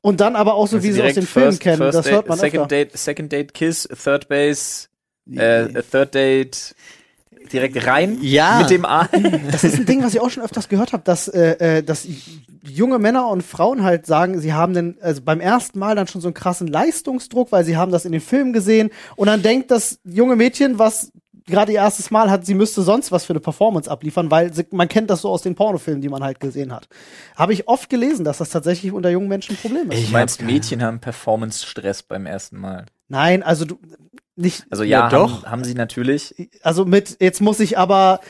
Und dann aber auch so, wie Also sie aus Filmen first- kennen, first das date, hört man second öfter. date, second Date Kiss, Third Base, äh, Third Date direkt rein Ja. mit dem A. Das ist ein Ding, was ich auch schon öfters gehört habe, dass, äh, äh, dass junge Männer und Frauen halt sagen, sie haben denn also beim ersten Mal dann schon so einen krassen Leistungsdruck, weil sie haben das in den Filmen gesehen und dann denkt das junge Mädchen, was gerade ihr erstes Mal hat, sie müsste sonst was für eine Performance abliefern, weil sie, man kennt das so aus den Pornofilmen, die man halt gesehen hat. Habe ich oft gelesen, dass das tatsächlich unter jungen Menschen ein Problem ist. Ich Du meinst, hab- Mädchen haben Performance-Stress beim ersten Mal. Nein, also du nicht, Also ja, Ja, doch. Haben, haben sie natürlich. also mit, jetzt muss ich aber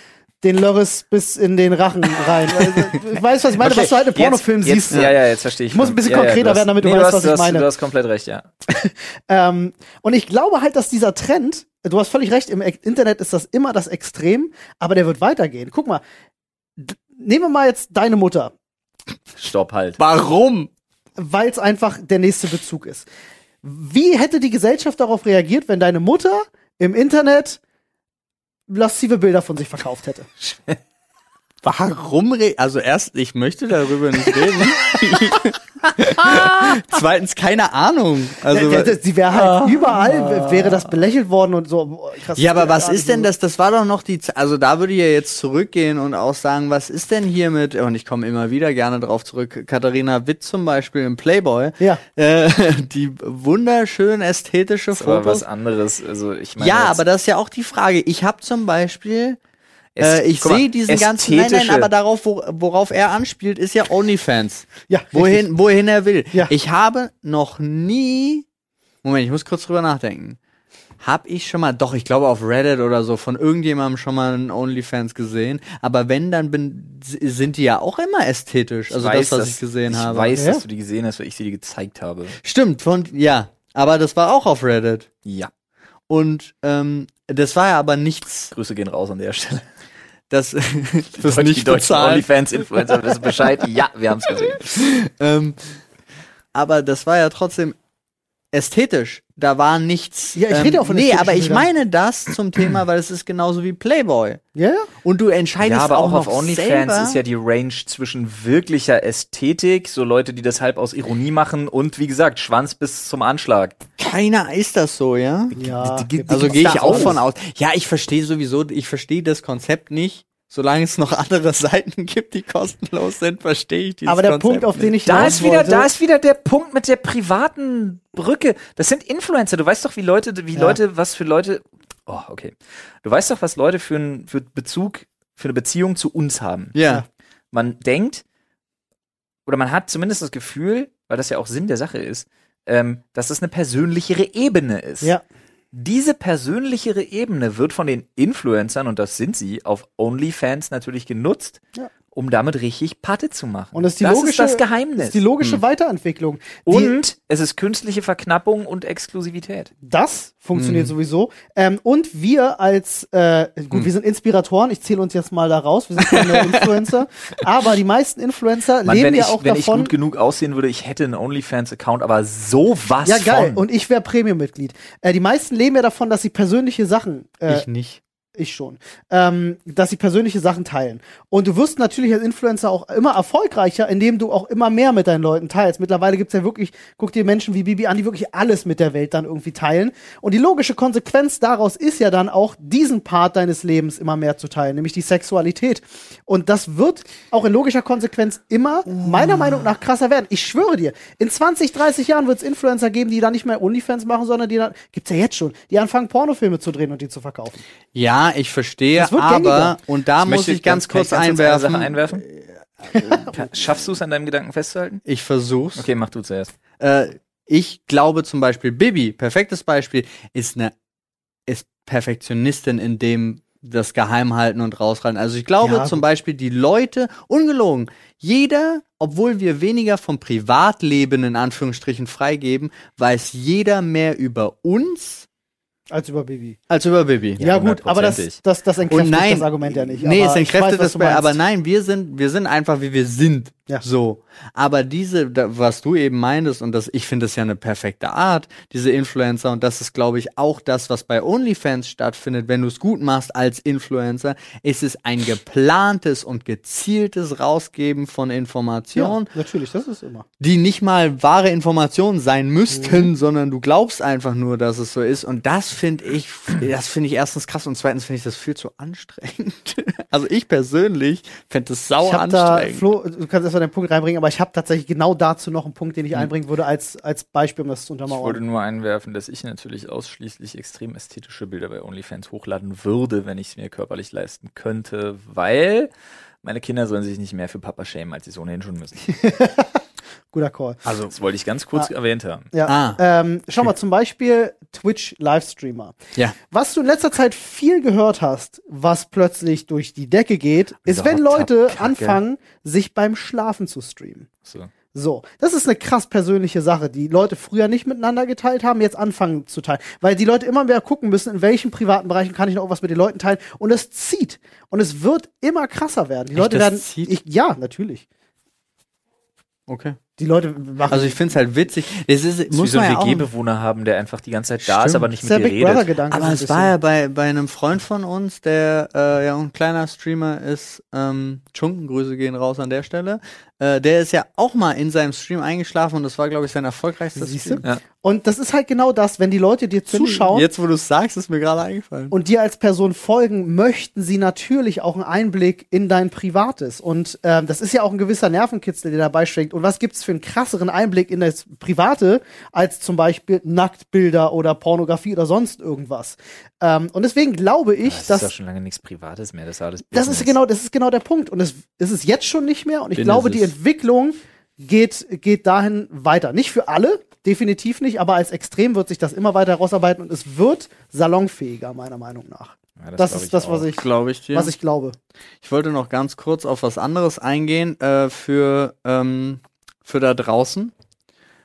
den Lörres bis in den Rachen rein. Also, ich weiß, was ich meine, was du halt im Pornofilm jetzt, siehst. Jetzt, ja, ja, jetzt verstehe ich. Ich muss ein bisschen ja, ja, konkreter du hast- werden, damit du nee, weißt, hast, was du ich meine. Du hast komplett recht, ja. Ähm, und ich glaube halt, dass dieser Trend, du hast völlig recht, im Internet ist das immer das Extrem, aber der wird weitergehen. Guck mal, nehmen wir mal jetzt deine Mutter, Stopp, halt. Warum? weil es einfach der nächste Bezug ist. Wie hätte die Gesellschaft darauf reagiert, wenn deine Mutter im Internet laszive Bilder von sich verkauft hätte? Warum? Re also erst, ich möchte darüber nicht reden. Zweitens, keine Ahnung. Also, Ja, das- Sie wäre halt überall, wäre das belächelt worden und so. krass, ja, aber was ist denn das? Das war doch noch die, Z also da würde ich ja jetzt zurückgehen und auch sagen, was ist denn hier mit, und ich komme immer wieder gerne drauf zurück, Katharina Witt zum Beispiel im Playboy, Ja. äh, die wunderschön ästhetische Das aber Fotos. was anderes. Also ich meine, Ja, aber das ist ja auch die Frage. Ich habe zum Beispiel, äh, ich sehe diesen ganzen, nein, nein, aber darauf, wo, worauf er anspielt, ist ja OnlyFans. Ja, richtig. Wohin, wohin er will. Ja. Ich habe noch nie, Moment, ich muss kurz drüber nachdenken. Hab ich schon mal, doch, ich glaube auf Reddit oder so, von irgendjemandem schon mal einen OnlyFans gesehen. Aber wenn, dann bin, sind die ja auch immer ästhetisch. Also weiß, das, was ich gesehen ich habe. weiß, Ja. dass du die gesehen hast, weil ich sie dir gezeigt habe. Stimmt, von, ja. Aber das war auch auf Reddit. Ja. Und ähm, das war ja aber nichts, Grüße gehen raus an der Stelle. das Deutsch- nicht die deutschen. OnlyFans-Influencer wissen Bescheid. Ja, wir haben es gesehen. Ähm, aber das war ja trotzdem ästhetisch. Da war nichts. Ja, ich ähm, rede auch von Nee, aber ich Bildern. meine das zum Thema, weil es ist genauso wie Playboy. Ja, ja. Und du entscheidest Ja, aber auch, noch auf OnlyFans selber. ist ja die Range zwischen wirklicher Ästhetik, so Leute, die das halb aus Ironie machen und wie gesagt, Schwanz bis zum Anschlag. keiner ist das so, ja? Ja, Also gehe ich auch von aus. Ja, ich verstehe sowieso, ich verstehe das Konzept nicht. Solange es noch andere Seiten gibt, die kostenlos sind, verstehe ich dieses Aber der Konzept Punkt, auf den ich Da ist wieder, wollte, da ist wieder der Punkt mit der privaten Brücke. Das sind Influencer. Du weißt doch, wie Leute, wie Ja. Leute, was für Leute. Oh, okay. Du weißt doch, was Leute für einen für Bezug, für eine Beziehung zu uns haben. Ja. Man denkt oder man hat zumindest das Gefühl, weil das ja auch Sinn der Sache ist, ähm, dass es eine persönlichere Ebene ist. ja. Diese persönlichere Ebene wird von den Influencern, und das sind sie, auf OnlyFans natürlich genutzt, Ja. Um damit richtig Patte zu machen. Und das ist die das logische, ist das Geheimnis. Das ist die logische Weiterentwicklung. Die, und es ist künstliche Verknappung und Exklusivität. das funktioniert Mhm. sowieso. Ähm, und wir als, äh, gut, Mhm. wir sind Inspiratoren, ich zähle uns jetzt mal da raus, wir sind keine Influencer, aber die meisten Influencer Mann, leben wenn ja ich, auch wenn ich davon. gut genug aussehen würde, ich hätte einen OnlyFans-Account, aber sowas ja, geil. von. Und ich wäre Premium-Mitglied. Äh, die meisten leben ja davon, dass sie persönliche Sachen äh, ich nicht. Ich schon. Ähm, dass sie persönliche Sachen teilen. Und du wirst natürlich als Influencer auch immer erfolgreicher, indem du auch immer mehr mit deinen Leuten teilst. Mittlerweile gibt's ja wirklich, guck dir Menschen wie Bibi an, die wirklich alles mit der Welt dann irgendwie teilen. Und die logische Konsequenz daraus ist ja dann auch, diesen Part deines Lebens immer mehr zu teilen, nämlich die Sexualität. Und das wird auch in logischer Konsequenz immer, meiner Meinung nach, krasser werden. Ich schwöre dir, in 20, 30 Jahren wird's Influencer geben, die dann nicht mehr OnlyFans machen, sondern die dann, gibt's ja jetzt schon, die anfangen Pornofilme zu drehen und die zu verkaufen. Ja, ich verstehe, Das wird aber, und da muss möchte ich ganz kurz ganz eine Sache einwerfen. einwerfen? Kann- Schaffst du es an deinem Gedanken festzuhalten? Ich versuch's. Okay, mach du zuerst. Äh, ich glaube zum Beispiel, Bibi, perfektes Beispiel, ist eine ist Perfektionistin in dem das geheim halten und raushalten. Also ich glaube Ja, zum. Beispiel die Leute, ungelogen, jeder, obwohl wir weniger vom Privatleben in Anführungsstrichen freigeben, weiß jeder mehr über uns Als über Bibi. als über Bibi. Ja, gut, aber das, das, das entkräftet nein, das Argument ja nicht. Nee, aber es entkräftet weiß, das bei, aber nein, wir sind, wir sind einfach wie wir sind. Ja. So. Aber diese, da, was du eben meintest, und das, ich finde das ja eine perfekte Art, diese Influencer, und das ist, glaube ich, auch das, was bei OnlyFans stattfindet, wenn du es gut machst als Influencer, ist es ein geplantes und gezieltes Rausgeben von Ja, Informationen, natürlich, das ist immer. die nicht mal wahre Informationen sein müssten, Mhm. sondern du glaubst einfach nur, dass es so ist. Und das finde ich, das finde ich erstens krass und zweitens finde ich das viel zu anstrengend. Also ich persönlich fände es sauer Ich habe da, anstrengend. Flo, du kannst erstmal deinen Punkt reinbringen, aber ich habe tatsächlich genau dazu noch einen Punkt, den Hm. ich einbringen würde, als, als Beispiel, um das zu Ich wollte untermauern. nur einwerfen, dass ich natürlich ausschließlich extrem ästhetische Bilder bei OnlyFans hochladen würde, wenn ich es mir körperlich leisten könnte, weil meine Kinder sollen sich nicht mehr für Papa schämen, als sie es ohnehin schon müssen. Guter Call. Also, das wollte ich ganz kurz erwähnt haben. Ja. Ah. Ähm, schau mal, zum Beispiel Twitch-Livestreamer. Ja. Was du in letzter Zeit viel gehört hast, was plötzlich durch die Decke geht, ist, Diese wenn Leute Kacke. anfangen, sich beim Schlafen zu streamen. So. So, das ist eine krass persönliche Sache, die Leute früher nicht miteinander geteilt haben, jetzt anfangen zu teilen. Weil die Leute immer mehr gucken müssen, in welchen privaten Bereichen kann ich noch was mit den Leuten teilen. Und es zieht. Und es wird immer krasser werden. Die Echt, Leute das werden. zieht? Ich, ja, natürlich. Okay. Die Leute machen. Also ich finde es halt witzig. Es ist, Das ist wie muss so auch, WG-Bewohner haben, der einfach die ganze Zeit da ist, Stimmt. aber nicht das ist mit dir Big redet. Aber ein es war bisschen. ja bei, bei einem Freund von uns, der äh, ja ein kleiner Streamer ist, ähm, Chunken, Grüße gehen raus an der Stelle. Äh, der ist ja auch mal in seinem Stream eingeschlafen und das war, glaube ich, sein erfolgreichster Siehst du? Stream. Ja. Und das ist halt genau das, wenn die Leute dir zuschauen. Jetzt, wo du es sagst, ist mir gerade eingefallen. und dir als Person folgen, möchten sie natürlich auch einen Einblick in dein Privates. Und ähm, das ist ja auch ein gewisser Nervenkitzel, der dabei schwingt. Und was gibt's für einen krasseren Einblick in das Private, als zum Beispiel Nacktbilder oder Pornografie oder sonst irgendwas? Ähm, und deswegen glaube ich, Das dass ist doch schon lange nichts Privates mehr, das ist alles das ist genau, das ist genau der Punkt. Und es ist es jetzt schon nicht mehr. Und ich Business glaube, die Entwicklung geht, geht dahin weiter. Nicht für alle, definitiv nicht, aber als Extrem wird sich das immer weiter herausarbeiten und es wird salonfähiger, meiner Meinung nach. Ja, Das, glaub ist das, was ich, Glaube ich was ich glaube. Ich wollte noch ganz kurz auf was anderes eingehen äh, für, ähm, für da draußen.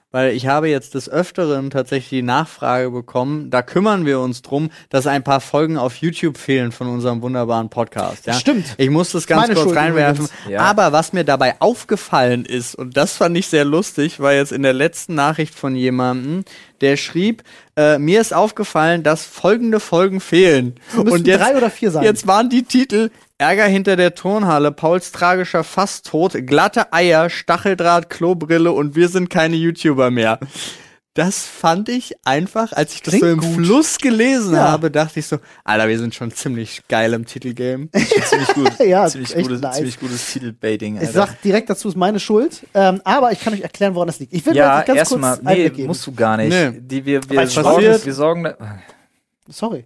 Weil ich habe jetzt des Öfteren tatsächlich die Nachfrage bekommen, da kümmern wir uns drum, dass ein paar Folgen auf YouTube fehlen von unserem wunderbaren Podcast. Ja? Stimmt. Ich muss das ganz Meine kurz Schuld reinwerfen. Ja. Aber was mir dabei aufgefallen ist, und das fand ich sehr lustig, war jetzt in der letzten Nachricht von jemandem, der schrieb, äh, mir ist aufgefallen, dass folgende Folgen fehlen. und jetzt, drei oder vier sein. Jetzt waren die Titel Ärger hinter der Turnhalle, Pauls tragischer Fasttod, glatte Eier, Stacheldraht, Klobrille und wir sind keine YouTuber mehr. Das fand ich einfach, als ich das Klingt so im gut. Fluss gelesen Ja. habe, dachte ich so, Alter, wir sind schon ziemlich geil im Titelgame. ziemlich gut. Ja, ziemlich, echt gutes, nice. ziemlich gutes Titelbaiting. Ich Alter. sag direkt dazu, ist meine Schuld. Ähm, aber ich kann euch erklären, woran das liegt. Ich will ja, mal ganz erstmal, kurz nee, Einblick geben. musst du gar nicht. Nee. Die, wir, wir, sorgen, wir sorgen Sorry.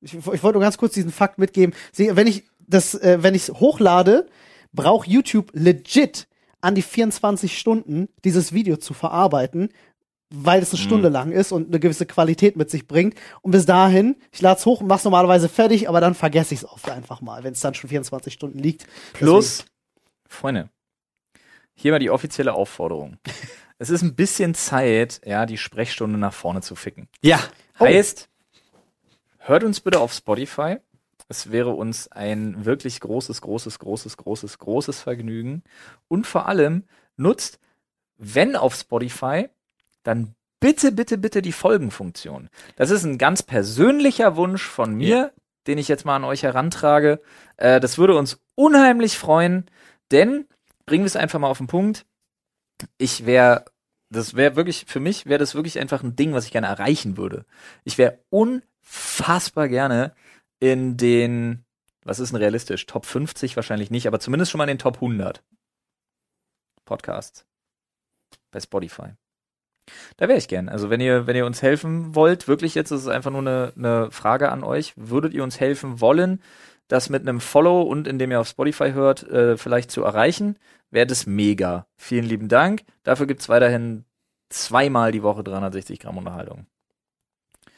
Ich, ich wollte nur ganz kurz diesen Fakt mitgeben. Sie, wenn ich das, äh, wenn ich hochlade, braucht YouTube legit an die 24 Stunden, dieses Video zu verarbeiten, weil es eine Stunde lang ist und eine gewisse Qualität mit sich bringt. Und bis dahin, ich lade es hoch und mach's normalerweise fertig, aber dann vergesse ich es oft einfach mal, wenn es dann schon 24 Stunden liegt. Plus, Freunde, hier mal die offizielle Aufforderung. es ist ein bisschen Zeit, ja, die Sprechstunde nach vorne zu ficken. Ja. Heißt, hört uns bitte auf Spotify. Es wäre uns ein wirklich großes, großes, großes, großes, großes Vergnügen. Und vor allem nutzt, wenn auf Spotify, dann bitte, bitte, bitte die Folgenfunktion. Das ist ein ganz persönlicher Wunsch von mir, den ich jetzt mal an euch herantrage. Äh, das würde uns unheimlich freuen, denn bringen wir es einfach mal auf den Punkt. Ich wäre, das wäre wirklich, für mich wäre das wirklich einfach ein Ding, was ich gerne erreichen würde. Ich wäre unfassbar gerne in den, was ist denn realistisch? Top 50 wahrscheinlich nicht, aber zumindest schon mal in den Top 100 Podcasts bei Spotify. Da wäre ich gern. Also wenn ihr, wenn ihr uns helfen wollt, wirklich jetzt, das ist einfach nur eine, eine Frage an euch, würdet ihr uns helfen wollen, das mit einem Follow und indem ihr auf Spotify hört, äh, vielleicht zu erreichen, wäre das mega. Vielen lieben Dank. Dafür gibt's weiterhin zweimal die Woche 360 Gramm Unterhaltung.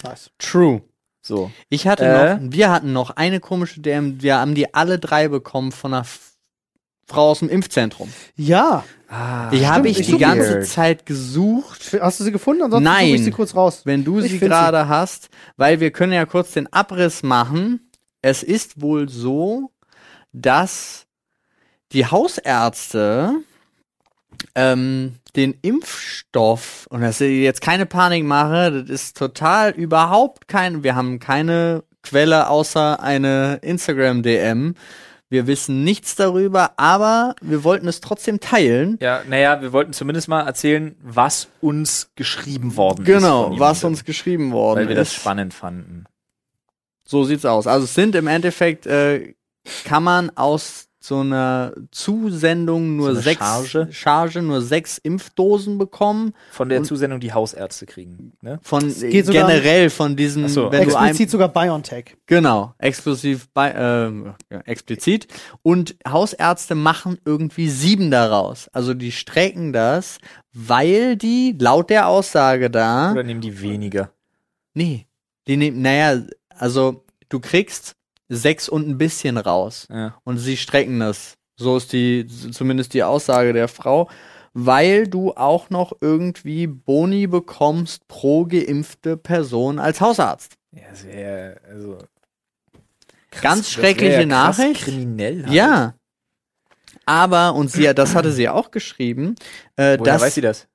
Nice. True. So. Ich hatte Äh? noch, wir hatten noch eine komische DM, wir haben die alle drei bekommen von einer F- Frau aus dem Impfzentrum. Ja. Ah, Die habe ich ist die ganze weird. Zeit gesucht. Hast du sie gefunden? Ansonsten Nein. suche ich sie kurz raus. Wenn du Ich sie gerade hast, weil wir können ja kurz den Abriss machen. Es ist wohl so, dass die Hausärzte ähm, den Impfstoff, und dass ich jetzt keine Panik mache, das ist total überhaupt kein, wir haben keine Quelle außer eine Instagram-DM. Wir wissen nichts darüber, aber wir wollten es trotzdem teilen. Ja, naja, wir wollten zumindest mal erzählen, was uns geschrieben worden ist. Genau, was uns geschrieben worden Weil wir das ist. spannend fanden. So sieht's aus. Also es sind im Endeffekt, äh, kann man aus so einer Zusendung nur So eine sechs Charge? Charge, nur sechs Impfdosen bekommen. Von der Zusendung, die Hausärzte kriegen. Ne? Von geht sogar- generell von diesen, so. wenn du ein, Explizit sogar BioNTech. genau, exklusiv bei, ähm, ja, explizit. Und Hausärzte machen irgendwie sieben daraus. Also die strecken das, weil die laut der Aussage da, Oder nehmen die weniger? nee, die nehmen, naja, also du kriegst sechs und ein bisschen raus. Ja. und sie strecken das. So ist die zumindest die Aussage der Frau, weil du auch noch irgendwie Boni bekommst pro geimpfte Person als Hausarzt. Ja, sehr, also. Ganz das schreckliche ja krass Nachricht. Kriminell. Halt. Ja. Aber, und sie, das hatte sie auch geschrieben, äh, Woher dass weiß sie das?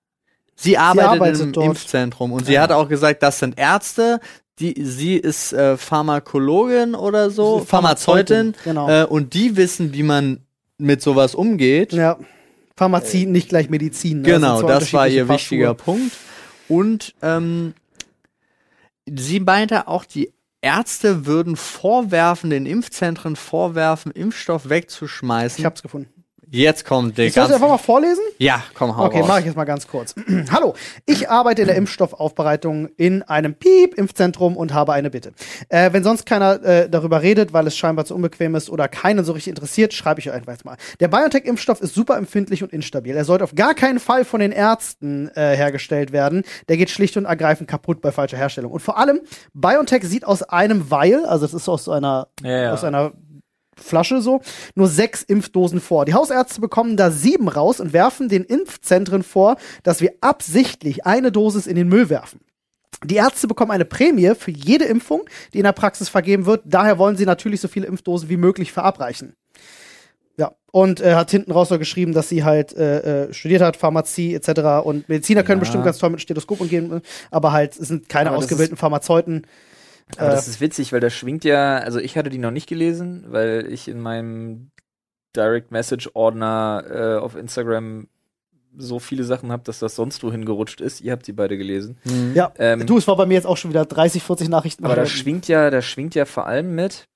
sie arbeitet, arbeitet im dort. Impfzentrum und sie Ja. hat auch gesagt, das sind Ärzte, die, sie ist äh, Pharmakologin oder so, Pharmazeutin, Genau. äh, und die wissen, wie man mit sowas umgeht. ja. Pharmazie, nicht gleich Medizin. ne? Genau, zwei das war ihr wichtiger Schuhe. Punkt. Und ähm, sie meinte auch, die Ärzte würden vorwerfen, den Impfzentren vorwerfen, Impfstoff wegzuschmeißen. Ich hab's gefunden. Jetzt kommt der Ich soll es ganz. einfach mal vorlesen? Ja, komm, hau Okay, mache ich jetzt mal ganz kurz. Hallo, ich arbeite in der Impfstoffaufbereitung in einem Piep-Impfzentrum und habe eine Bitte. Äh, wenn sonst keiner äh, darüber redet, weil es scheinbar zu unbequem ist oder keinen so richtig interessiert, schreibe ich euch einfach jetzt mal. Der BioNTech-Impfstoff ist super empfindlich und instabil. Er sollte auf gar keinen Fall von den Ärzten äh, hergestellt werden. Der geht schlicht und ergreifend kaputt bei falscher Herstellung. Und vor allem, BioNTech sieht aus einem Vial, also es ist aus so einer, Ja, ja. aus einer Flasche so, nur sechs Impfdosen vor. Die Hausärzte bekommen da sieben raus und werfen den Impfzentren vor, dass wir absichtlich eine Dosis in den Müll werfen. Die Ärzte bekommen eine Prämie für jede Impfung, die in der Praxis vergeben wird. Daher wollen sie natürlich so viele Impfdosen wie möglich verabreichen. Ja, und äh, hat hinten raus noch geschrieben, dass sie halt äh, äh, studiert hat, Pharmazie etc. Und Mediziner können Ja. bestimmt ganz toll mit Stethoskop umgehen, aber halt es sind keine Aber ausgebildeten Pharmazeuten. Aber Äh, das ist witzig, weil da schwingt ja, also ich hatte die noch nicht gelesen, weil ich in meinem Direct Message Ordner äh, auf Instagram so viele Sachen habe, dass das sonst wohin gerutscht ist. Ihr habt sie beide gelesen. Mhm. Ja, Ähm, du, es war bei mir jetzt auch schon wieder 30, 40 Nachrichten. Aber da schwingt ja, da schwingt ja vor allem mit,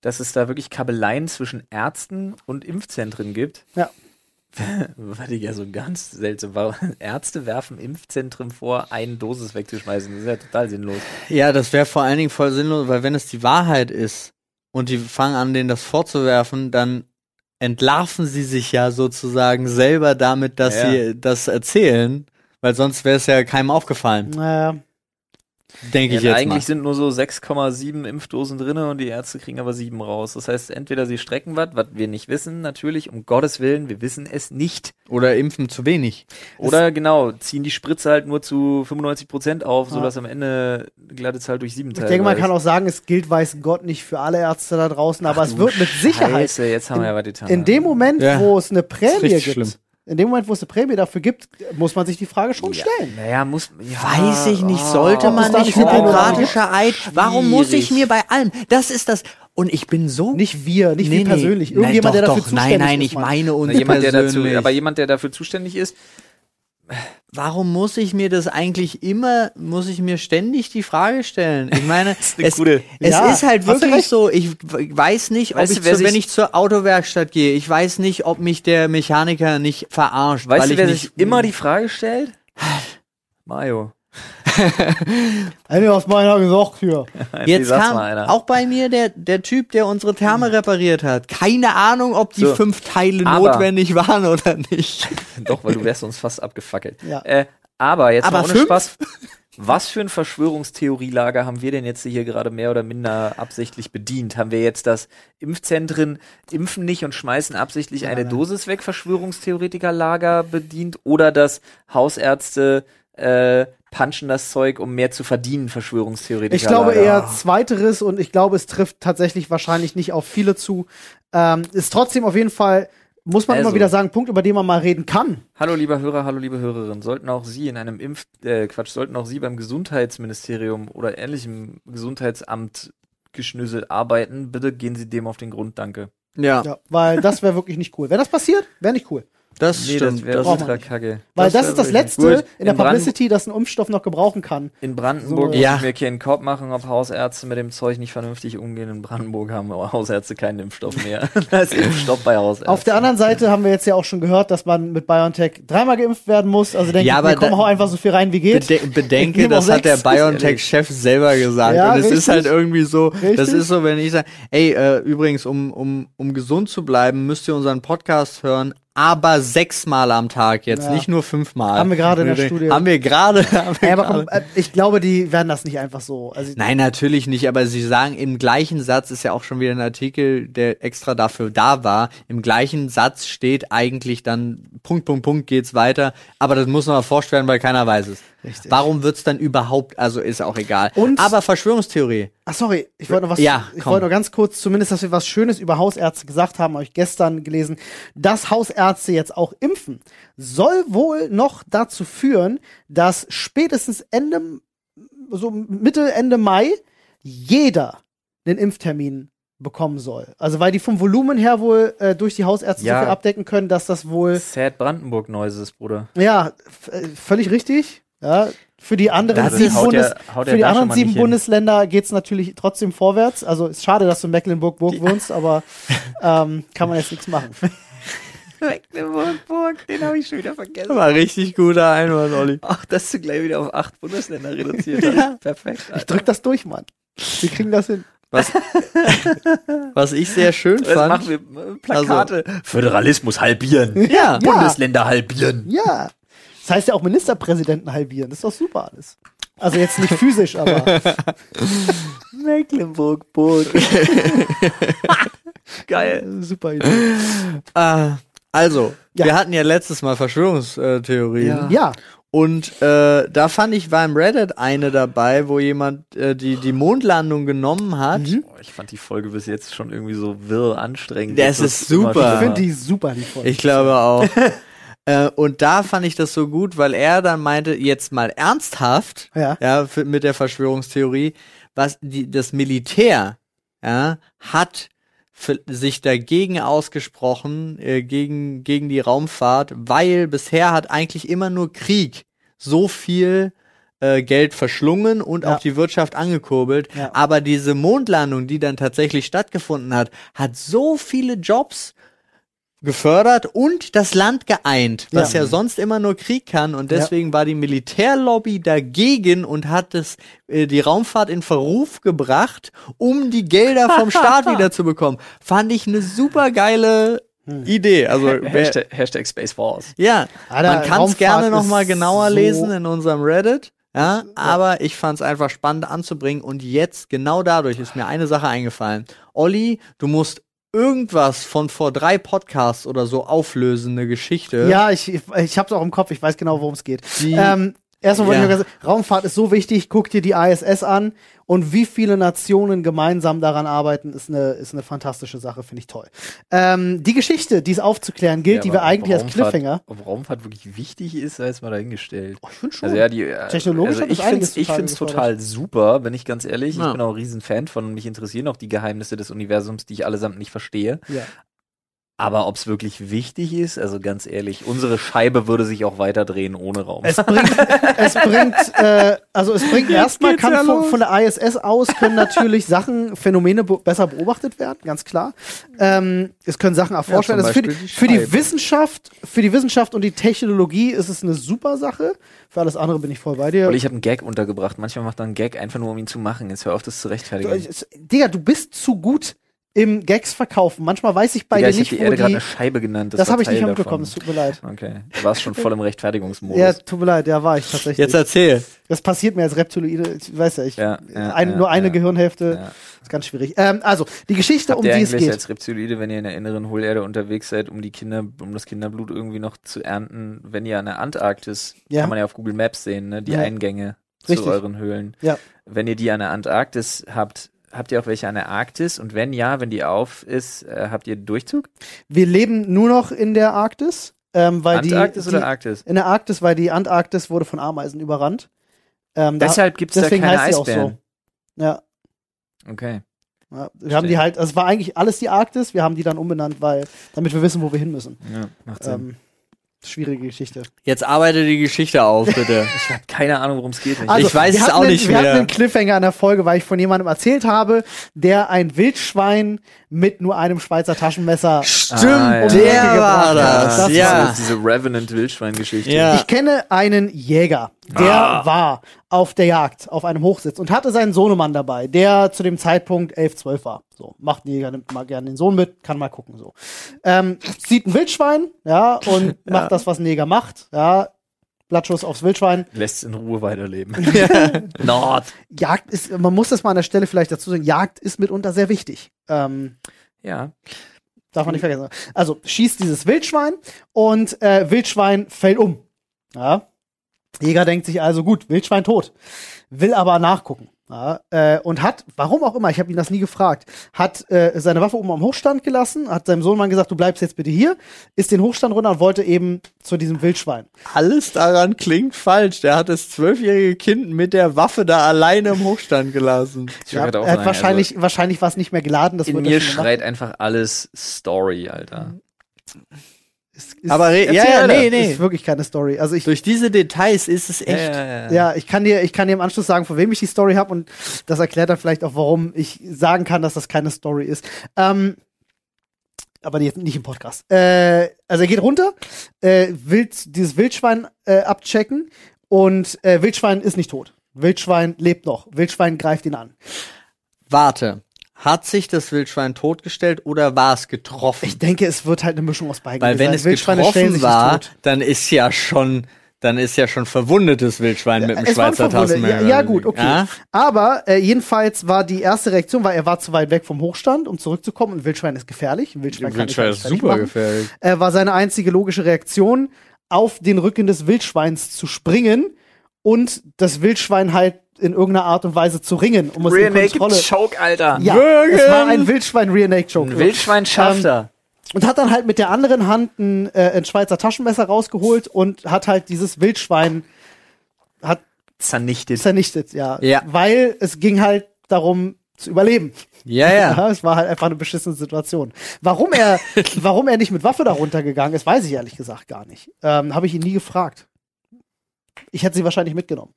dass es da wirklich Kabeleien zwischen Ärzten und Impfzentren gibt. Ja. Was ich ja so ganz seltsam war. Ärzte werfen Impfzentren vor, eine Dosis wegzuschmeißen. Das ist ja total sinnlos. Ja, das wäre vor allen Dingen voll sinnlos, weil wenn es die Wahrheit ist und die fangen an, denen das vorzuwerfen, dann entlarven sie sich ja sozusagen selber damit, dass Ja. sie das erzählen, weil sonst wäre es ja keinem aufgefallen. Naja. Denke ich jetzt eigentlich mal. sind nur so 6,7 Impfdosen drin und die Ärzte kriegen aber sieben raus. Das heißt, entweder sie strecken was, was wir nicht wissen, natürlich, um Gottes Willen, wir wissen es nicht. Oder impfen zu wenig. Oder genau, ziehen die Spritze halt nur zu 95 Prozent auf, Ja. sodass am Ende eine glatte Zahl durch sieben Ich denke, man kann auch sagen, es gilt, weiß Gott, nicht für alle Ärzte da draußen, aber es wird mit Sicherheit Scheiße, jetzt haben wir ja was getan. in dem Moment, Ja. wo es eine Prämie gibt, schlimm. In dem Moment, wo es eine Prämie dafür gibt, muss man sich die Frage schon ja, stellen. Naja, muss. Ja, Weiß ich nicht, oh. sollte man nicht hypokratischer Eid? Warum muss ich mir bei allem? Das ist das. Und ich bin so. Nicht wir, nicht Nee, wir nee. persönlich. Nein, Irgendjemand, doch, der dafür doch. zuständig Nein, nein, ist. ich meine uns jemand, der dazu, aber jemand, der dafür zuständig ist, Warum muss ich mir das eigentlich immer, muss ich mir ständig die Frage stellen? Ich meine, es, gute- es Ja, ist halt wirklich so, ich weiß nicht, ob Weißt ich du, zu, wenn ich zur Autowerkstatt gehe, ich weiß nicht, ob mich der Mechaniker nicht verarscht, weißt du, ich wer sich immer die Frage stellt? Mario. Einer aus meiner gesagt hier. Jetzt kam auch bei mir der, der Typ, der unsere Therme repariert hat. Keine Ahnung, ob die So. fünf Teile Aber- notwendig waren oder nicht. Doch, weil du wärst uns fast abgefackelt. Ja. Äh, aber jetzt Aber mal ohne fünf? Spaß. Was für ein Verschwörungstheorielager haben wir denn jetzt hier gerade mehr oder minder absichtlich bedient? Haben wir jetzt das Impfzentren impfen nicht und schmeißen absichtlich eine nein. Dosis weg Verschwörungstheoretikerlager bedient oder das Hausärzte äh, punchen das Zeug, um mehr zu verdienen Verschwörungstheoretikerlager? Ich glaube eher zweiteres und ich glaube, es trifft tatsächlich wahrscheinlich nicht auf viele zu. Ähm, ist trotzdem auf jeden Fall, muss man Also. immer wieder sagen, ein Punkt, über den man mal reden kann. Hallo lieber Hörer, hallo liebe Hörerin. Sollten auch Sie in einem Impf, äh, Quatsch, sollten auch Sie beim Gesundheitsministerium oder ähnlichem Gesundheitsamt geschnüsselt arbeiten, bitte gehen Sie dem auf den Grund, danke. Ja, Ja, weil das wäre wirklich nicht cool. Wenn das passiert, wäre nicht cool. Das Nee, stimmt. das wäre Das ultra kacke. Weil das, wär ist das Letzte gut. in der In Publicity, das ein Impfstoff noch gebrauchen kann. In Brandenburg So. Ja. ich mir keinen Kopf machen, ob Hausärzte mit dem Zeug nicht vernünftig umgehen. In Brandenburg haben Hausärzte keinen Impfstoff mehr. da ist Impfstoff bei Hausärzten. Auf der anderen Seite haben wir jetzt ja auch schon gehört, dass man mit BioNTech dreimal geimpft werden muss. Also denke Ja, ich, aber mir, komm, da- hau einfach so viel rein, wie geht. Bede bedenke, auch das hat der sechs. BioNTech-Chef selber gesagt. Ja, und es ist halt irgendwie so, das Richtig. ist so, wenn ich sage, ey, äh, übrigens, um, um, um gesund zu bleiben, müsst ihr unseren Podcast hören, aber sechsmal am Tag jetzt, Ja. nicht nur fünfmal. Haben wir gerade in der Studie. Haben wir gerade. komm, äh, ich glaube, die werden das nicht einfach so. Also, Nein, natürlich nicht, aber sie sagen im gleichen Satz ist ja auch schon wieder ein Artikel, der extra dafür da war. Im gleichen Satz steht eigentlich dann Punkt, Punkt, Punkt geht's weiter, aber das muss noch erforscht werden, weil keiner weiß es. Richtig. Warum wird's dann überhaupt, also ist auch egal. Und- aber Verschwörungstheorie. Ach sorry, ich wollte noch was. Ja, ich komm. wollte nur ganz kurz, zumindest, dass wir was Schönes über Hausärzte gesagt haben, habe ich gestern gelesen, dass Hausärzte jetzt auch impfen, soll wohl noch dazu führen, dass spätestens Ende, so Mitte Ende Mai jeder einen Impftermin bekommen soll. Also weil die vom Volumen her wohl äh, durch die Hausärzte Ja. so viel abdecken können, dass das wohl Sad Brandenburg Noises, Bruder. ja äh, völlig richtig. Ja, für die anderen Das sieben, Bundes ja- ja für die anderen sieben. Bundesländer geht's natürlich trotzdem vorwärts. Also ist schade, dass du in Mecklenburg-Burg wohnst, aber ähm, kann man jetzt nichts machen. Mecklenburg, den habe ich schon wieder vergessen. War richtig guter Einwand, Olli. Ach, dass du gleich wieder auf acht Bundesländer reduziert hast. Perfekt. Ich Alter. drück das durch, Mann. Wir kriegen das hin. Was, was ich sehr schön Jetzt fand. machen wir äh, Plakate. Föderalismus halbieren. ja, Bundesländer halbieren. Ja. Das heißt ja auch Ministerpräsidenten halbieren. Das ist doch super alles. Also jetzt nicht physisch, aber Mecklenburg-Burg. Geil. super Idee. äh, also, Ja. wir hatten ja letztes Mal Verschwörungstheorien. Ja. Ja, Und äh, da fand ich, war im Reddit eine dabei, wo jemand äh, die, die Mondlandung genommen hat. Oh, ich fand die Folge bis jetzt schon irgendwie so wirr anstrengend. Das Jetzt ist super. ich finde die super, die Folge. Ich glaube auch. äh, und da fand ich das so gut, weil er dann meinte, jetzt mal ernsthaft, Ja. ja, für, mit der Verschwörungstheorie, was die, das Militär, ja, hat für, sich dagegen ausgesprochen, äh, gegen, gegen die Raumfahrt, weil bisher hat eigentlich immer nur Krieg so viel äh, Geld verschlungen und Ja. auch die Wirtschaft angekurbelt. Ja. Aber diese Mondlandung, die dann tatsächlich stattgefunden hat, hat so viele Jobs gefördert und das Land geeint, was ja, Ja. sonst immer nur Krieg kann und deswegen war die Militärlobby dagegen und hat es äh, die Raumfahrt in Verruf gebracht, um die Gelder vom Staat wieder zu bekommen. Fand ich eine super geile Idee. Also Hashtag, Hashtag Space Force. ja, Alter, man kann es gerne noch ist mal genauer so- lesen in unserem Reddit. Ja, aber ich fand es einfach spannend anzubringen und jetzt genau dadurch ist mir eine Sache eingefallen. Olli, du musst irgendwas von vor drei Podcasts oder so auflösen, eine Geschichte. Ja, ich, ich, ich hab's auch im Kopf, ich weiß genau, worum es geht. Die- Ähm, erstmal wollte Ja. ich ganz, Raumfahrt ist so wichtig, guck dir die ISS an und wie viele Nationen gemeinsam daran arbeiten, ist eine, ist eine fantastische Sache, finde ich toll. Ähm, die Geschichte, die es aufzuklären gilt, die aber wir eigentlich als Cliffhanger. Ob Raumfahrt wirklich wichtig ist, sei jetzt mal dahingestellt. Oh, ich finde schon. Also ja, die äh, Technologisch also ich finde ich total find's gefördert. total super, wenn ich ganz ehrlich, Ja. ich bin auch ein Riesenfan von, mich interessieren auch die Geheimnisse des Universums, die ich allesamt nicht verstehe. Aber ob es wirklich wichtig ist, also ganz ehrlich, unsere Scheibe würde sich auch weiter drehen ohne Raum. Es bringt, es bringt, äh, also es bringt erstmal, kann ja von, von der ISS aus können natürlich Sachen, Phänomene be besser beobachtet werden, ganz klar. Ähm, es können Sachen erforscht Ja, werden. Also für, die, für die. Wissenschaft, für die Wissenschaft und die Technologie ist es eine super Sache. Für alles andere bin ich voll bei dir. Weil ich habe einen Gag untergebracht. Manchmal macht er einen Gag einfach nur, um ihn zu machen. Jetzt hör auf, das zu Du, rechtfertigen. es- Digga, du bist zu gut im Gags verkaufen. Manchmal weiß ich bei Digga, dir ich habe nicht, die wo Erde gerade die. eine Scheibe genannt. Das war habe ich nicht mitbekommen, es tut mir leid. Okay, du warst schon voll im Rechtfertigungsmodus. Ja, tut mir leid, ja, war ich tatsächlich. Jetzt erzähl. das passiert mir als Reptiloide, ich weiß ja, ich, Ja, ja, ein, ja, nur eine ja. Gehirnhälfte, Ja. ist ganz schwierig. Ähm, also, die Geschichte, Habt um die es geht. als Reptiloide, wenn ihr in der inneren Hohlerde unterwegs seid, um die Kinder, um das Kinderblut irgendwie noch zu ernten, wenn ihr an der Antarktis, Ja. kann man ja auf Google Maps sehen, ne, die Ja. Eingänge Richtig. zu euren Höhlen. Ja. Wenn ihr die an der Antarktis habt, habt ihr auch welche an der Arktis? Und wenn ja, wenn die auf ist, äh, habt ihr Durchzug? Wir leben nur noch in der Arktis, ähm, weil Antarktis die, oder die Arktis? in der Arktis, weil die Antarktis wurde von Ameisen überrannt. Ähm, Deshalb gibt es da keine heißt Eisbären. Ja, Okay. ja, wir haben die halt, also es war eigentlich alles die Arktis, wir haben die dann umbenannt, weil, damit wir wissen, wo wir hin müssen. Ja, macht Sinn. Ähm, schwierige Geschichte. Jetzt arbeite die Geschichte auf, bitte. ich habe keine Ahnung, worum es geht. Also, Ich weiß wir es auch einen, nicht wir mehr. hatten einen Cliffhanger in der Folge, weil ich von jemandem erzählt habe, der ein Wildschwein mit nur einem Schweizer Taschenmesser. Stimmt, Ah, ja. um der war das. Das ja. Ist diese Revenant-Wildschwein-Geschichte. Ja. Ich kenne einen Jäger, der Ah. war auf der Jagd, auf einem Hochsitz und hatte seinen Sohnemann dabei, der zu dem Zeitpunkt 11, 12 war. So, macht ein Jäger, nimmt mal gerne den Sohn mit, kann mal gucken, so. Ähm, sieht ein Wildschwein, ja, und macht das, was ein Jäger macht, ja. Blattschuss aufs Wildschwein. Lässt es in Ruhe weiterleben. Nord. Jagd ist, man muss das mal an der Stelle vielleicht dazu sagen, Jagd ist mitunter sehr wichtig. Ähm, Ja. Darf man nicht vergessen. Also schießt dieses Wildschwein und äh, Wildschwein fällt um. Ja. Jäger denkt sich also, gut, Wildschwein tot. Will aber nachgucken. Ja, äh, und hat, warum auch immer, ich habe ihn das nie gefragt, hat äh, seine Waffe oben am Hochstand gelassen, hat seinem Sohnemann gesagt, du bleibst jetzt bitte hier, ist den Hochstand runter und wollte eben zu diesem Wildschwein. Alles daran klingt falsch. Der hat das zwölfjährige Kind mit der Waffe da alleine im Hochstand gelassen. Ich Ja, wollte er auch hat wahrscheinlich, wahrscheinlich war es nicht mehr geladen. Das also in mir schreit einfach alles Story, Alter. Ist, ist, Aber ja, ja, nee, nee. ist wirklich keine Story. Also ich, Durch diese Details ist es echt. ja, Ja, ich kann dir, ich kann dir im Anschluss sagen, von wem ich die Story habe und das erklärt dann vielleicht auch, warum ich sagen kann, dass das keine Story ist. Ähm, aber jetzt nicht im Podcast. Äh, also er geht runter, äh, will dieses Wildschwein äh, abchecken und äh, Wildschwein ist nicht tot. Wildschwein lebt noch. Wildschwein greift ihn an. Warte. Hat sich das Wildschwein totgestellt oder war es getroffen? Ich denke, es wird halt eine Mischung aus beiden. Weil wenn es getroffen war, tot. dann ist ja schon, dann ist ja schon verwundetes Wildschwein mit dem Es ein Schweizer. Taschenmesser. Ja, ja, gut, okay. Ja? Aber äh, jedenfalls war die erste Reaktion, weil er war zu weit weg vom Hochstand, um zurückzukommen. Ein Wildschwein ist gefährlich. Ein Wildschwein, kann Wildschwein ist super machen. gefährlich. äh, war seine einzige logische Reaktion, auf den Rücken des Wildschweins zu springen und das Wildschwein halt in irgendeiner Art und Weise zu ringen, um es Rear in Naked Kontrolle. Choke, Alter. Ja, Würgen! es war ein Wildschwein Rear Naked Choke. Ein Wildschwein schafft Ähm, er. Und hat dann halt mit der anderen Hand ein, äh, ein Schweizer Taschenmesser rausgeholt und hat halt dieses Wildschwein hat Zernichtet. zernichtet, ja. Ja. Weil es ging halt darum zu überleben. Ja, ja. es war halt einfach eine beschissene Situation. Warum er, warum er nicht mit Waffe da runtergegangen ist, weiß ich ehrlich gesagt gar nicht. Ähm, Habe ich ihn nie gefragt. Ich hätte sie wahrscheinlich mitgenommen.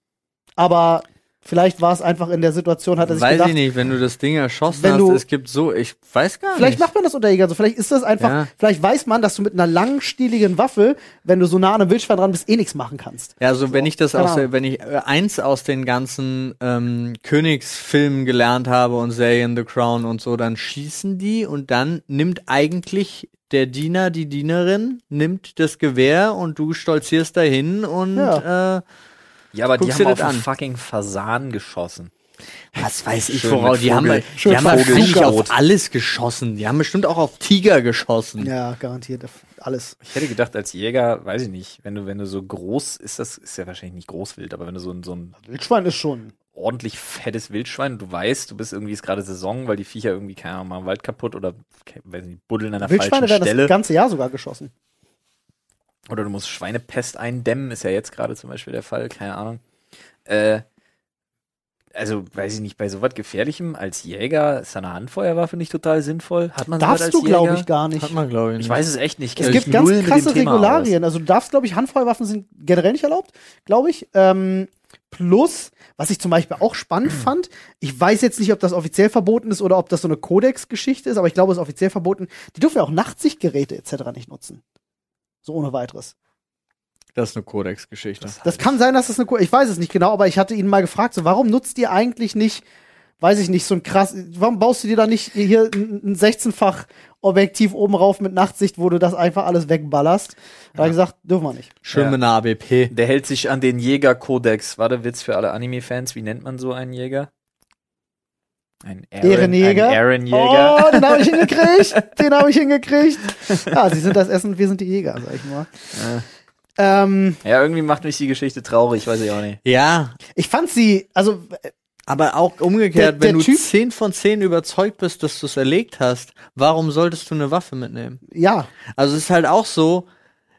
Aber vielleicht war es einfach in der Situation, hat er sich Weiß gedacht, ich nicht, wenn du das Ding erschossen Wenn hast, du- es gibt so, ich weiß gar Vielleicht nicht. macht man das unter Jägern so. Vielleicht ist das einfach, Ja. vielleicht weiß man, dass du mit einer langstieligen Waffe, wenn du so nah an einem Wildschwein dran bist, eh nichts machen kannst. Ja, also wenn ich das aus der, wenn ich äh, eins aus den ganzen ähm, Königsfilmen gelernt habe und Serien The Crown und so, dann schießen die und dann nimmt eigentlich der Diener, die Dienerin, nimmt das Gewehr und du stolzierst dahin und Ja. äh, Ja, aber die haben auf einen an. fucking Fasan geschossen. Was weiß ich, worauf. Die haben, Vogel- die haben wahrscheinlich Vogelschrot. auf alles geschossen. Die haben bestimmt auch auf Tiger geschossen. Ja, garantiert. Alles. Ich hätte gedacht, als Jäger, weiß ich nicht, wenn du, wenn du so groß, ist das, ist ja wahrscheinlich nicht Großwild, aber wenn du so ein, so ein Wildschwein ist schon. Ordentlich fettes Wildschwein, du weißt, du bist irgendwie ist gerade Saison, weil die Viecher irgendwie, keine Ahnung, machen Wald kaputt oder, weiß nicht, buddeln an der Wildschweine falschen werden Stelle. das ganze Jahr sogar geschossen. Oder du musst Schweinepest eindämmen, ist ja jetzt gerade zum Beispiel der Fall, keine Ahnung. Äh, also, weiß ich nicht, bei so was Gefährlichem als Jäger ist eine Handfeuerwaffe nicht total sinnvoll? Hat man Darfst als du, glaube ich, gar nicht. Hat man, glaube ich. Ich weiß es echt nicht. Es gibt ganz null mit dem krasse Regularien. Also du darfst, glaube ich, Handfeuerwaffen sind generell nicht erlaubt, glaube ich. Ähm, plus, was ich zum Beispiel auch spannend fand, ich weiß jetzt nicht, ob das offiziell verboten ist oder ob das so eine Kodex-Geschichte ist, aber ich glaube, es ist offiziell verboten. Die dürfen ja auch Nachtsichtgeräte etc. nicht nutzen. So ohne weiteres. Das ist eine Kodex-Geschichte. Das kann sein, dass das eine Ko Ich weiß es nicht genau, aber ich hatte ihn mal gefragt, so warum nutzt ihr eigentlich nicht, weiß ich nicht, so ein krass, warum baust du dir da nicht hier ein ein 16-fach Objektiv oben rauf mit Nachtsicht, wo du das einfach alles wegballerst? Da habe ich gesagt, dürfen wir nicht. Schön Ja. mit einer ABP. Der hält sich an den Jägerkodex. War der Witz für alle Anime-Fans? Wie nennt man so einen Jäger? Ein Aaron- Ehrenjäger. Ein Aaron-Jäger. Oh, den habe ich hingekriegt. den habe ich hingekriegt. Ja, sie sind das Essen, wir sind die Jäger, sag ich mal. Ähm, Ja, irgendwie macht mich die Geschichte traurig, weiß ich auch nicht. Ja, ich fand sie, also aber auch umgekehrt, Der- der wenn du Typ- 10 von 10 überzeugt bist, dass du es erlegt hast, warum solltest du eine Waffe mitnehmen? ja, Also es ist halt auch so,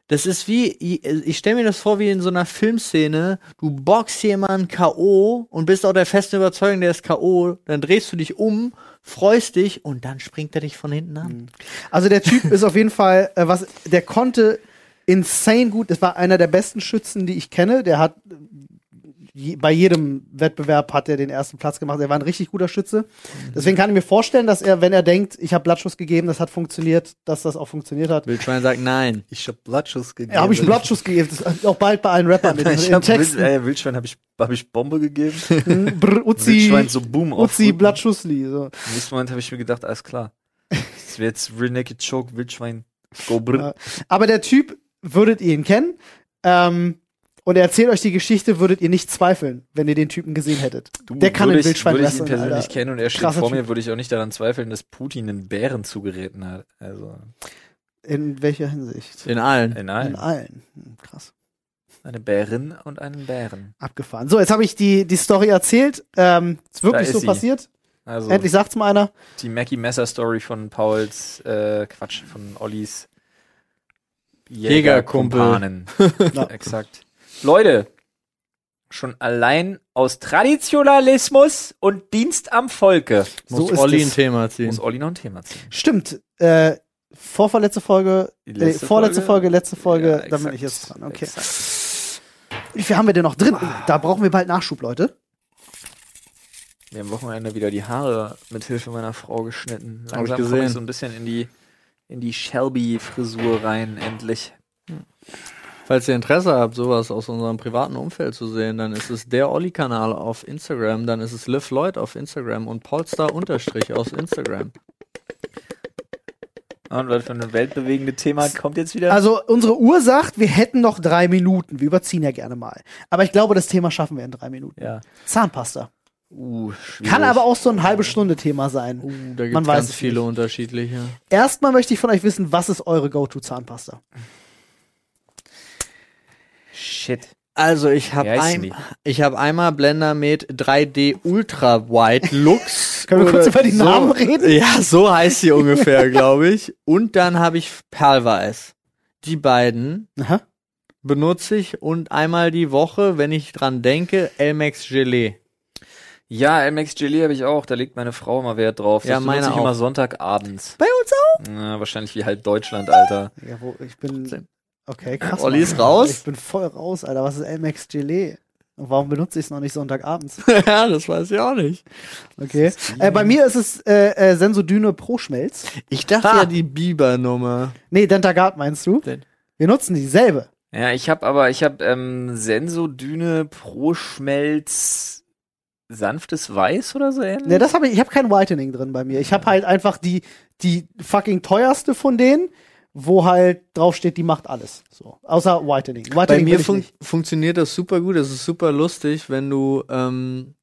das ist wie, ich, ich stelle mir das vor wie in so einer Filmszene, du boxst jemanden K.O. und bist auch der festen Überzeugung, der ist K.O., dann drehst du dich um, freust dich und dann springt er dich von hinten an. Also der Typ ist auf jeden Fall, äh, was, der konnte insane gut. Das war einer der besten Schützen, die ich kenne. Der hat je, bei jedem Wettbewerb hat er den ersten Platz gemacht. Er war ein richtig guter Schütze. Deswegen kann ich mir vorstellen, dass er, wenn er denkt, ich habe Blattschuss gegeben, das hat funktioniert, dass das auch funktioniert hat. Wildschwein sagt nein. Ich hab Blattschuss gegeben. Ja, habe ich einen Blattschuss gegeben. Das ist auch bald bei allen Rappern in, ich in hab Texten. Wild, äh, Wildschwein habe ich, hab ich Bombe gegeben. Brr, Uzi, Wildschwein so boom auf. Uzi, Blattschussli. So. Im nächsten Moment habe ich mir gedacht, alles klar. Das wäre jetzt Real Naked Choke, Wildschwein, go brr. Ja. Aber der Typ, würdet ihr ihn kennen? Ähm, und er erzählt euch die Geschichte, würdet ihr nicht zweifeln, wenn ihr den Typen gesehen hättet. Du, der kann den Wildschwein würde ich ihn persönlich Alter. kennen und er steht Krasser vor Typ. mir, würde ich auch nicht daran zweifeln, dass Putin einen Bären zugereten hat. Also In welcher Hinsicht? In allen. in In allen. allen. Hm, krass. Eine Bärin und einen Bären. Abgefahren. So, jetzt habe ich die, die Story erzählt. Ähm, ist wirklich ist so sie. passiert. Also Endlich sagt's mal einer. die Mackie Messer Story von Pauls, äh, Quatsch, von Ollis Jägerkumpel. Jägerkumpanen. Ja. Exakt. Leute, schon allein aus Traditionalismus und Dienst am Volke So Muss ist Olli ein Thema ziehen. muss Olli noch ein Thema ziehen. Stimmt. Äh, vorvorletzte Folge, äh, letzte vorletzte Folge, letzte Folge, Ja, da bin ich jetzt dran. Okay. Exakt. Wie viel haben wir denn noch drin? Da brauchen wir bald Nachschub, Leute. Mir am Wochenende wieder die Haare mit Hilfe meiner Frau geschnitten. Hab ich Langsam komme gesehen. ich so ein bisschen in die in die Shelby-Frisur rein, endlich. Falls ihr Interesse habt, sowas aus unserem privaten Umfeld zu sehen, dann ist es der Olli-Kanal auf Instagram, dann ist es Liv Lloyd auf Instagram und Unterstrich aus Instagram. Und was für ein weltbewegende Thema kommt jetzt wieder? Also unsere Uhr sagt, wir hätten noch drei Minuten. Wir überziehen ja gerne mal. Aber ich glaube, das Thema schaffen wir in drei Minuten. ja. Zahnpasta. Uh. Kann aber auch so ein halbe Stunde Thema sein. Uh, da gibt Man es weiß ganz viele nicht. unterschiedliche. Erstmal möchte ich von euch wissen, was ist eure Go-To-Zahnpasta? Shit. Also ich habe ein, ich habe einmal Blender mit 3D Ultra Wide Lux. Können wir kurz über die so, Namen reden? Ja, so heißt sie ungefähr, glaube ich. Und dann habe ich Perlweiß. Die beiden Aha. benutze ich und einmal die Woche, wenn ich dran denke, Elmex Gelee. Ja, MX Gelee habe ich auch. Da legt meine Frau immer Wert drauf. Ja, das meine benutze ich auch. immer Sonntagabends. Bei uns auch? Ja, wahrscheinlich wie halb Deutschland, Alter. Ja, wo, ich bin. Okay, krass. Olli ist raus. Ich bin voll raus, Alter. Was ist Elmex Gelee? Und warum benutze ich es noch nicht Sonntagabends? ja, das weiß ich auch nicht. Okay. Äh, bei mir ist es äh, äh, Sensodyne Pro Schmelz. Ich dachte Ha. ja die Biber-Nummer. Nee, Dentagard meinst du? Den- Wir nutzen dieselbe. Ja, ich habe aber, ich habe ähm, Sensodyne Pro Schmelz sanftes Weiß oder so ähnlich. Ne, das habe ich, ich habe kein Whitening drin bei mir. Ich habe halt einfach die, die fucking teuerste von denen wo halt draufsteht, die macht alles. So. Außer Whitening. Whitening Bei mir fun nicht. funktioniert das super gut. Es ist super lustig, wenn du, ähm,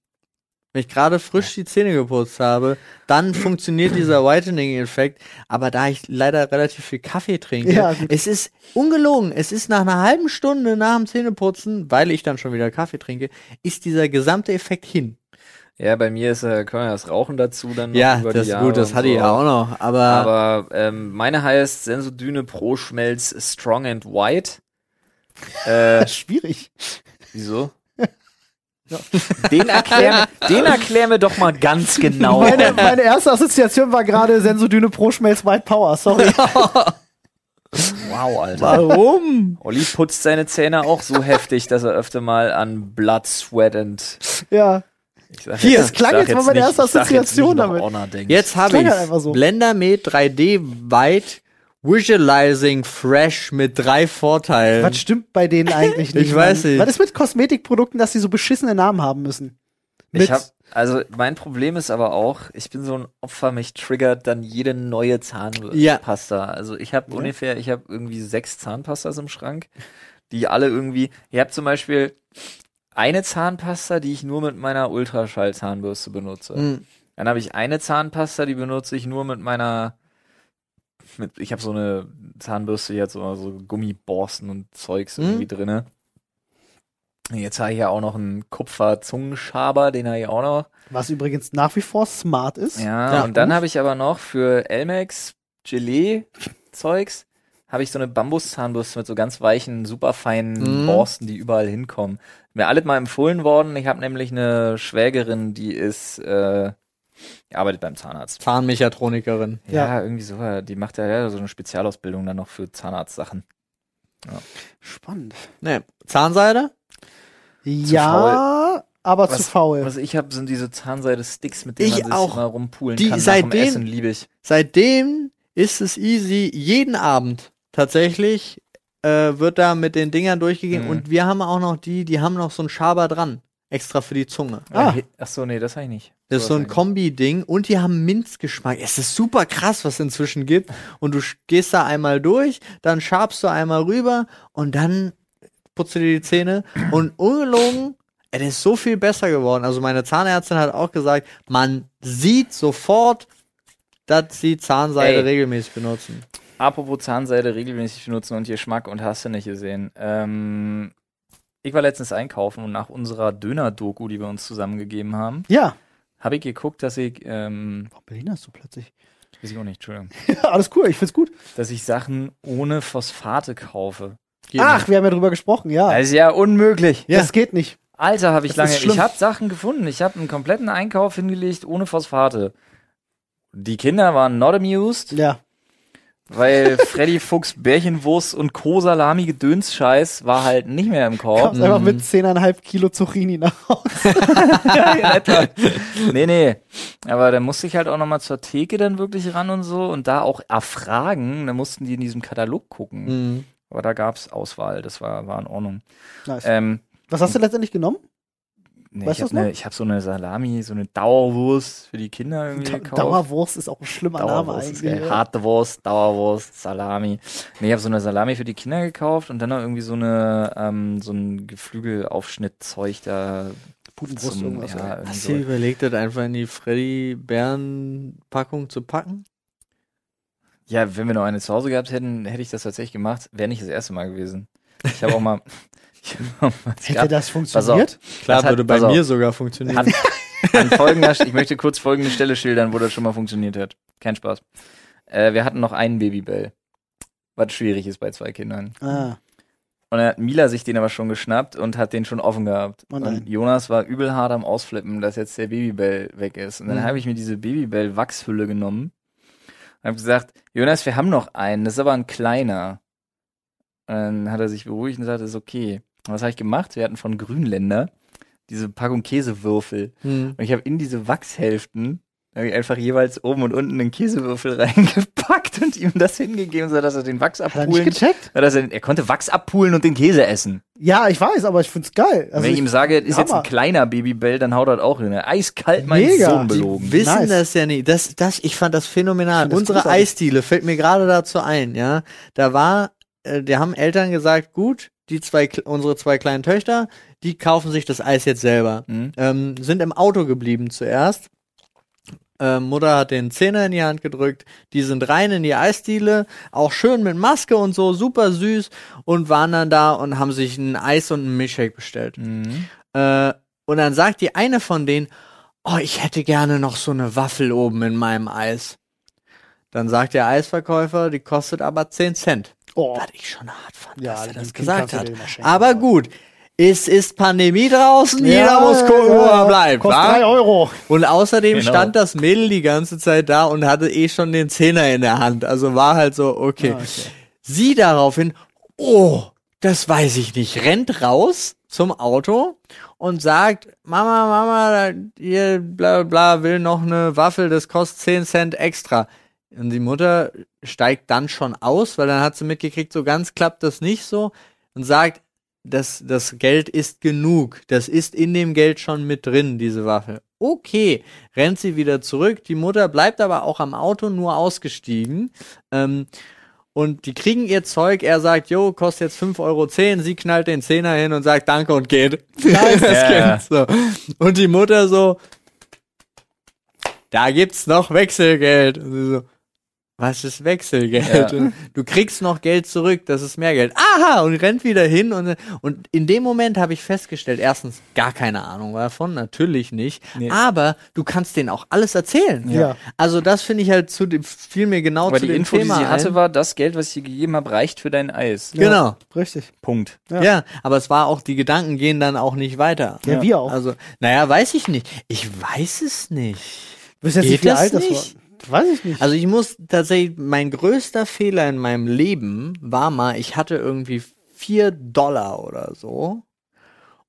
wenn ich gerade frisch die Zähne geputzt habe, dann funktioniert dieser Whitening-Effekt. Aber da ich leider relativ viel Kaffee trinke, Ja, es ist ungelogen. Es ist nach einer halben Stunde nach dem Zähneputzen, weil ich dann schon wieder Kaffee trinke, ist dieser gesamte Effekt hin. Ja, bei mir ist äh, können wir das Rauchen dazu dann noch Ja, über das die ist Jahre gut, das hatte so. ich ja auch noch. Aber, Aber ähm, meine heißt Sensodyne Pro Schmelz Strong and White. Äh, Schwierig. wieso? Den erklären, den erklären wir doch mal ganz genau. Meine, meine erste Assoziation war gerade Sensodyne Pro Schmelz White Power. Sorry. Wow, Alter. warum? Olli putzt seine Zähne auch so heftig, dass er öfter mal an Blood, Sweat and ja. Ich sag Hier, jetzt- es klang jetzt mal meine erste jetzt Assoziation noch damit. Jetzt habe ich halt so. BlenderMate 3D White Visualizing Fresh mit drei Vorteilen. Was stimmt bei denen eigentlich nicht? Ich weiß nicht. Was ist mit Kosmetikprodukten, dass die so beschissene Namen haben müssen? Mit, Ich hab, also mein Problem ist aber auch, ich bin so ein Opfer, mich triggert dann jede neue Ja. Zahnpasta. Also ich habe ungefähr, ich habe irgendwie sechs Zahnpastas im Schrank, die alle irgendwie, ich habe zum Beispiel eine Zahnpasta, die ich nur mit meiner Ultraschallzahnbürste benutze. Hm. Dann habe ich eine Zahnpasta, die benutze ich nur mit meiner mit, ich habe so eine Zahnbürste, die hat so, so Gummiborsten und Zeugs Mhm. irgendwie drinne. Jetzt habe ich ja auch noch einen Kupfer-Zungenschaber, den habe ich auch noch. was übrigens nach wie vor smart ist. Ja, Ja. und dann habe ich aber noch für Elmex Gelee-Zeugs habe ich so eine Bambuszahnbürste mit so ganz weichen, super feinen Mhm. Borsten, die überall hinkommen. Mir alles mal empfohlen worden. Ich habe nämlich eine Schwägerin, die ist, äh, die arbeitet beim Zahnarzt. Zahnmechatronikerin. Ja, irgendwie so. Die macht ja, ja so eine Spezialausbildung dann noch für Zahnarztsachen. Spannend. Ne, Zahnseide? Ja, aber zu Was- faul. Was ich habe, sind diese Zahnseide-Sticks, mit denen Ich man sich auch. immer rumpulen Die kann. Seitdem- dem Essen liebe ich. Seitdem ist es easy, jeden Abend tatsächlich äh, wird da mit den Dingern durchgegangen Mhm. und wir haben auch noch die, die haben noch so einen Schaber dran, extra für die Zunge. Ah. Äh, Ach so, nee, das habe ich nicht. Das ist so ein Kombi-Ding und die haben Minzgeschmack. Es ist super krass, was es inzwischen gibt. Und du gehst da einmal durch, dann schabst du einmal rüber und dann putzt du dir die Zähne. Und ungelogen, es ist so viel besser geworden. Also meine Zahnärztin hat auch gesagt, man sieht sofort, dass sie Zahnseide Ey. regelmäßig benutzen. Apropos Zahnseide regelmäßig benutzen und Geschmack und hast du nicht gesehen. Ähm, ich war letztens einkaufen und nach unserer Döner-Doku, die wir uns zusammengegeben haben, Ja. habe ich geguckt, dass ich, ähm, Warum Berlin hast du plötzlich? weiß ich auch nicht, Entschuldigung, Ja, alles cool, ich find's gut. dass ich Sachen ohne Phosphate kaufe. Geht Ach, nicht. wir haben ja drüber gesprochen, ja. Das ist ja unmöglich. Ja. Das geht nicht. Alter, habe ich Das lange. Ich habe Sachen gefunden. Ich habe einen kompletten Einkauf hingelegt ohne Phosphate. Die Kinder waren not amused, Ja. Weil Freddy Fuchs Bärchenwurst und Co-Salami Gedöns-Scheiß war halt nicht mehr im Korb. Kommst einfach mit 10,5 Kilo Zucchini nach Hause. ja, in etwa. nee, nee. Aber da musste ich halt auch nochmal zur Theke dann wirklich ran und so und da auch erfragen. Da mussten die in diesem Katalog gucken. Mhm. Aber da gab's Auswahl. Das war, war in Ordnung. Nice. Ähm, Was hast du letztendlich genommen? Nee, Weißt ich habe ne, hab so eine Salami, so eine Dauerwurst für die Kinder irgendwie Da gekauft. Dauerwurst ist auch ein schlimmer Name Dauerwurst ist eigentlich. geil. ja. Harte Wurst, Dauerwurst, Salami. Nee, ich habe so eine Salami für die Kinder gekauft und dann noch irgendwie so eine ähm, so ein Geflügelaufschnittzeug da Putenbrust, zum, irgendwas, ja, Hast so. du überlegt, das einfach in die Freddy-Bären-Packung zu packen? Ja, wenn wir noch eine zu Hause gehabt hätten, hätte ich das tatsächlich gemacht. Wäre nicht das erste Mal gewesen. Ich habe auch mal. Hätte gab- das funktioniert? Klar, Das hat- würde bei pass auf. mir sogar funktionieren. An, an folgender, ich möchte kurz folgende Stelle schildern, wo das schon mal funktioniert hat. Kein Spaß. Äh, wir hatten noch einen Babybell. Was schwierig ist bei zwei Kindern. Ah, Und dann hat Mila sich den aber schon geschnappt und hat den schon offen gehabt. Oh nein. und Jonas war übel hart am Ausflippen, dass jetzt der Babybell weg ist. Und dann Mhm. habe ich mir diese Babybell-Wachshülle genommen und habe gesagt, Jonas, wir haben noch einen, das ist aber ein kleiner. Und dann hat er sich beruhigt und gesagt, das ist okay. Was habe ich gemacht? Wir hatten von Grünländer diese Packung Käsewürfel. Hm. Und ich habe in diese Wachshälften habe ich einfach jeweils oben und unten einen Käsewürfel reingepackt und ihm das hingegeben, sodass er den Wachs Hat er nicht abpulen gecheckt? Er, er konnte Wachs abpulen und den Käse essen. Ja, ich weiß, aber ich find's geil. Also Wenn ich ihm sage, ist jetzt ein kleiner Babybell, dann haut er auch hin. Eiskalt mein Mega. Sohn Die belogen. wissen Nice. das ja nicht. Das, das, ich fand das phänomenal. Das Unsere. Eisdiele fällt mir gerade dazu ein, ja. Da war, äh, die haben Eltern gesagt, gut, die zwei, unsere zwei kleinen Töchter, die kaufen sich das Eis jetzt selber. Mhm. Ähm, sind im Auto geblieben zuerst. Ähm, Mutter hat den Zehner in die Hand gedrückt. Die sind rein in die Eisdiele, auch schön mit Maske und so, super süß und waren dann da und haben sich ein Eis und einen Milchshake bestellt. Mhm. Äh, und dann sagt die eine von denen, oh, ich hätte gerne noch so eine Waffel oben in meinem Eis. Dann sagt der Eisverkäufer, die kostet aber 10 Cent. Oh, Was ich schon hart fand, Ja, dass er das gesagt hat. Aber gut, es ist Pandemie draußen, Ja, jeder muss gucken, wo er bleibt. Kostet wa? drei Euro. Und außerdem Genau. stand das Mädel die ganze Zeit da und hatte eh schon den Zehner in der Hand. Also war halt so, okay. Ah, okay. Sie daraufhin, oh, das weiß ich nicht, rennt raus zum Auto und sagt, Mama, Mama, hier, bla, bla, will noch eine Waffel, das kostet 10 Cent extra. Und die Mutter steigt dann schon aus, weil dann hat sie mitgekriegt, so ganz klappt das nicht so und sagt, das, das Geld ist genug. Das ist in dem Geld schon mit drin, diese Waffe. Okay, rennt sie wieder zurück. Die Mutter bleibt aber auch am Auto nur ausgestiegen. Ähm, und die kriegen ihr Zeug. Er sagt, jo, kostet jetzt 5,10 Euro. Sie knallt den Zehner hin und sagt Danke und geht. das Ja. Kind, so. Und die Mutter so, da gibt's noch Wechselgeld. Und sie so, was ist Wechselgeld? Ja. Du kriegst noch Geld zurück, das ist mehr Geld. Aha! Und rennt wieder hin. Und, und in dem Moment habe ich festgestellt, erstens, gar keine Ahnung davon, natürlich nicht. Nee. Aber du kannst denen auch alles erzählen. Ja. Also das finde ich halt zu dem, fiel mir genau Aber zu die dem Info, Thema die sie hatte, ein. war, das Geld, was ich dir gegeben habe, reicht für dein Eis. Ja. Genau. Richtig. Punkt. Ja. Ja. aber es war auch, die Gedanken gehen dann auch nicht weiter. Ja, wir auch. Also, naja, weiß ich nicht. Ich weiß es nicht. Du bist jetzt Geht nicht, wie das alt das war. Weiß ich nicht. Also ich muss tatsächlich, mein größter Fehler in meinem Leben war mal, ich hatte irgendwie vier Dollar oder so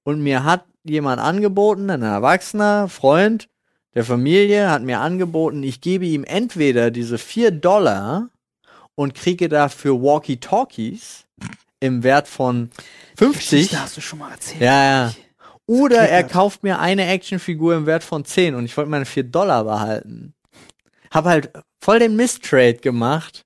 und mir hat jemand angeboten, ein erwachsener Freund der Familie hat mir angeboten, ich gebe ihm entweder diese vier Dollar und kriege dafür Walkie-Talkies im Wert von 50 Geschichte hast du schon mal erzählt. ja, ja. Oder er kauft mir eine Actionfigur im Wert von 10 und ich wollte meine 4 Dollar behalten. Hab halt voll den Mistrade gemacht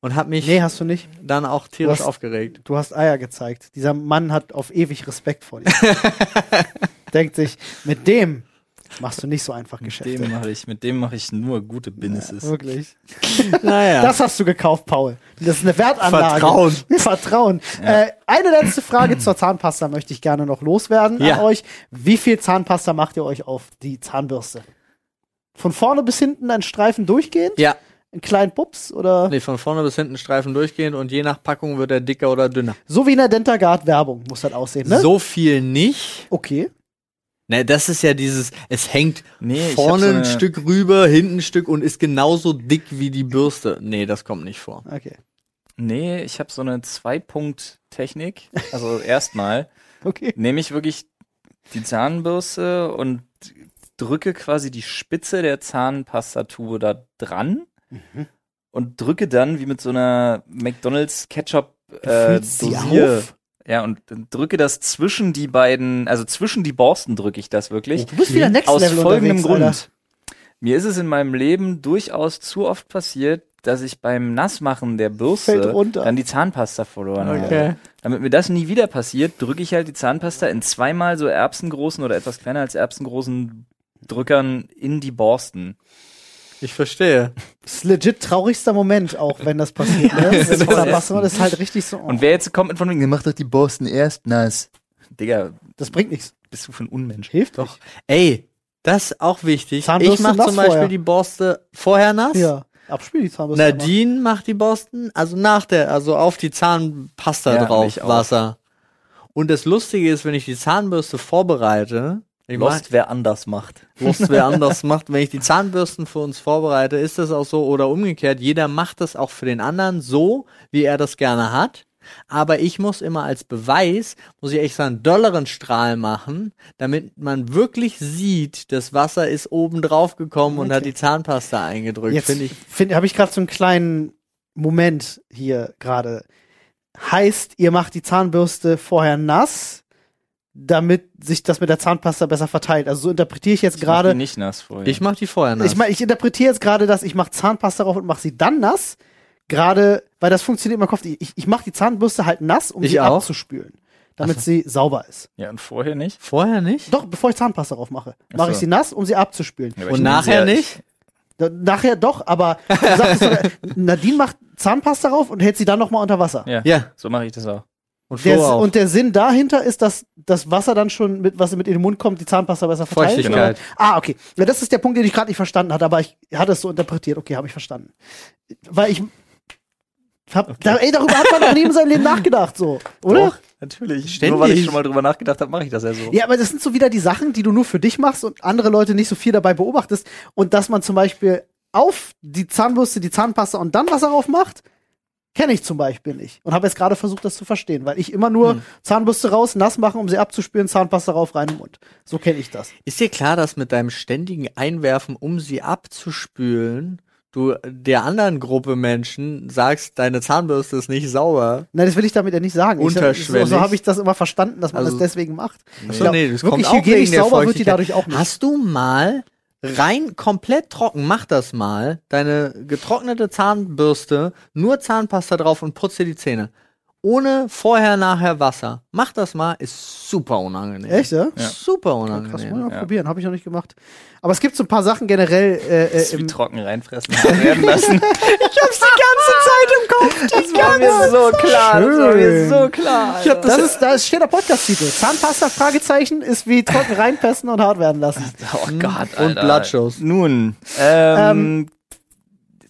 und hab mich Nee, hast du nicht. dann auch tierisch Du hast- aufgeregt. Du hast Eier gezeigt. Dieser Mann hat auf ewig Respekt vor dir. Denkt sich, mit dem machst du nicht so einfach Mit Geschäfte. dem mache ich, mit dem mache ich nur gute Businesses. Wirklich. Naja. Das hast du gekauft, Paul. Das ist eine Wertanlage. Vertrauen. Vertrauen. Äh, eine letzte Frage zur Zahnpasta möchte ich gerne noch loswerden Ja. an euch. Wie viel Zahnpasta macht ihr euch auf die Zahnbürste? Von vorne bis hinten ein Streifen durchgehend? ja, Einen kleinen Pups? Oder nee, von vorne bis hinten Streifen durchgehend und je nach Packung wird er dicker oder dünner. so wie in der Dentagard-Werbung muss das aussehen, ne? So viel nicht. Okay. Ne, das ist ja dieses, es hängt Nee, vorne so ein Stück rüber, hinten ein Stück und ist genauso dick wie die Bürste. Nee, das kommt nicht vor. Okay. Nee, ich habe so eine Zwei-Punkt-Technik. Also erstmal Okay. nehme ich wirklich die Zahnbürste und drücke quasi die Spitze der Zahnpastatube da dran Mhm. und drücke dann wie mit so einer McDonalds Ketchup äh, Dosier. auf? Ja, und drücke das zwischen die beiden, also zwischen die Borsten drücke ich das wirklich. Du bist wieder Next Aus Level folgendem Grund. Alter. Mir ist es in meinem Leben durchaus zu oft passiert, dass ich beim Nassmachen der Bürste dann die Zahnpasta verloren habe. Okay. Damit mir das nie wieder passiert, drücke ich halt die Zahnpasta in zweimal so erbsengroßen oder etwas kleiner als erbsengroßen Drückern in die Borsten. Ich verstehe. Das ist legit traurigster Moment, auch wenn das passiert. Ne? das das, das ist halt richtig so. oh, Und wer jetzt kommt mit von wegen, mach doch die Borsten erst nass. Digga, das bringt nichts. bist du für ein Unmensch. Hilft Doch. Ey, das ist auch wichtig. Zahnbürste ich mache nass zum Beispiel vorher. die Borste vorher nass. nicht. Ja. Abspiel die Zahnbürste. Nadine macht die Borsten, also nach der, also auf die Zahnpasta Ja, drauf. Wasser. Und das Lustige ist, wenn ich die Zahnbürste vorbereite, ich Lost, wer anders macht. Lust, wer anders macht, wenn ich die Zahnbürsten für uns vorbereite, ist das auch so oder umgekehrt. Jeder macht das auch für den anderen so, wie er das gerne hat. Aber ich muss immer als Beweis, muss ich echt so einen dolleren Strahl machen, damit man wirklich sieht, das Wasser ist oben drauf gekommen und Okay. hat die Zahnpasta eingedrückt. Jetzt Finde ich. find, habe ich gerade so einen kleinen Moment hier gerade. Heißt, ihr macht die Zahnbürste vorher nass, damit sich das mit der Zahnpasta besser verteilt. Also so interpretiere ich jetzt die gerade. nicht nass vorher. Ich mach die vorher nass. Ich meine, ich interpretiere jetzt gerade, dass ich mache Zahnpasta drauf und mache sie dann nass. Gerade, weil das funktioniert in meinem Kopf. Ich, ich mache die Zahnbürste halt nass, um Ich sie auch. abzuspülen, damit sie sauber ist. ja, und vorher nicht? vorher nicht? Doch, bevor ich Zahnpasta drauf mache, Ach mache ich so. sie nass, um sie abzuspülen. Ja, Und nachher nicht? Nachher doch, aber du sagtest Nadine macht Zahnpasta drauf und hält sie dann noch mal unter Wasser. Ja, Ja. so mache ich das auch. Und Der, und der Sinn dahinter ist, dass das Wasser dann schon mit, was mit in den Mund kommt, die Zahnpasta besser verteilt. Feuchtigkeit. Oder? Ah, okay. Ja, das ist der Punkt, den ich gerade nicht verstanden hatte, aber ich hatte es so interpretiert. Okay, habe ich verstanden. Weil ich hab, da, ey, darüber hat man noch nie in seinem Leben nachgedacht, so, oder? Doch, natürlich. Ständig. Nur weil ich schon mal drüber nachgedacht habe, mache ich das ja so. Ja, aber das sind so wieder die Sachen, die du nur für dich machst und andere Leute nicht so viel dabei beobachtest. Und dass man zum Beispiel auf die Zahnbürste die Zahnpasta und dann Wasser drauf macht, kenne ich zum Beispiel nicht. Und habe jetzt gerade versucht, das zu verstehen, weil ich immer nur Hm. Zahnbürste raus, nass machen, um sie abzuspülen, Zahnpasta rauf, rein im Mund. So kenne ich das. Ist dir klar, dass mit deinem ständigen Einwerfen, um sie abzuspülen, du der anderen Gruppe Menschen sagst, deine Zahnbürste ist nicht sauber? Nein, das will ich damit ja nicht sagen. Ich, so Unterschwellig. so habe ich das immer verstanden, dass man Also- das deswegen macht. Ich Achso, glaub, nee, das wirklich kommt auch hygienisch sauber wird die dadurch auch nicht. Hast du mal rein komplett trocken, mach das mal, deine getrocknete Zahnbürste, nur Zahnpasta drauf und putze die Zähne. Ohne vorher, nachher Wasser. Mach das mal, ist super unangenehm. Echt, ja? Ja. Super Krass, muss ich unangenehm. mal Ja. probieren, habe ich noch nicht gemacht. Aber es gibt so ein paar Sachen generell äh, Das äh, ist wie im, trocken reinfressen hart werden lassen. Ich hab's die ganze Zeit im Kopf. Das war mir so klar. Das war mir so klar. Ich hab Alter. das, ist, da steht der Podcast-Titel. Zahnpasta, Fragezeichen, ist wie trocken reinpesten und hart werden lassen. oh Gott, Und Alter. Blattschuss. Nun, ähm,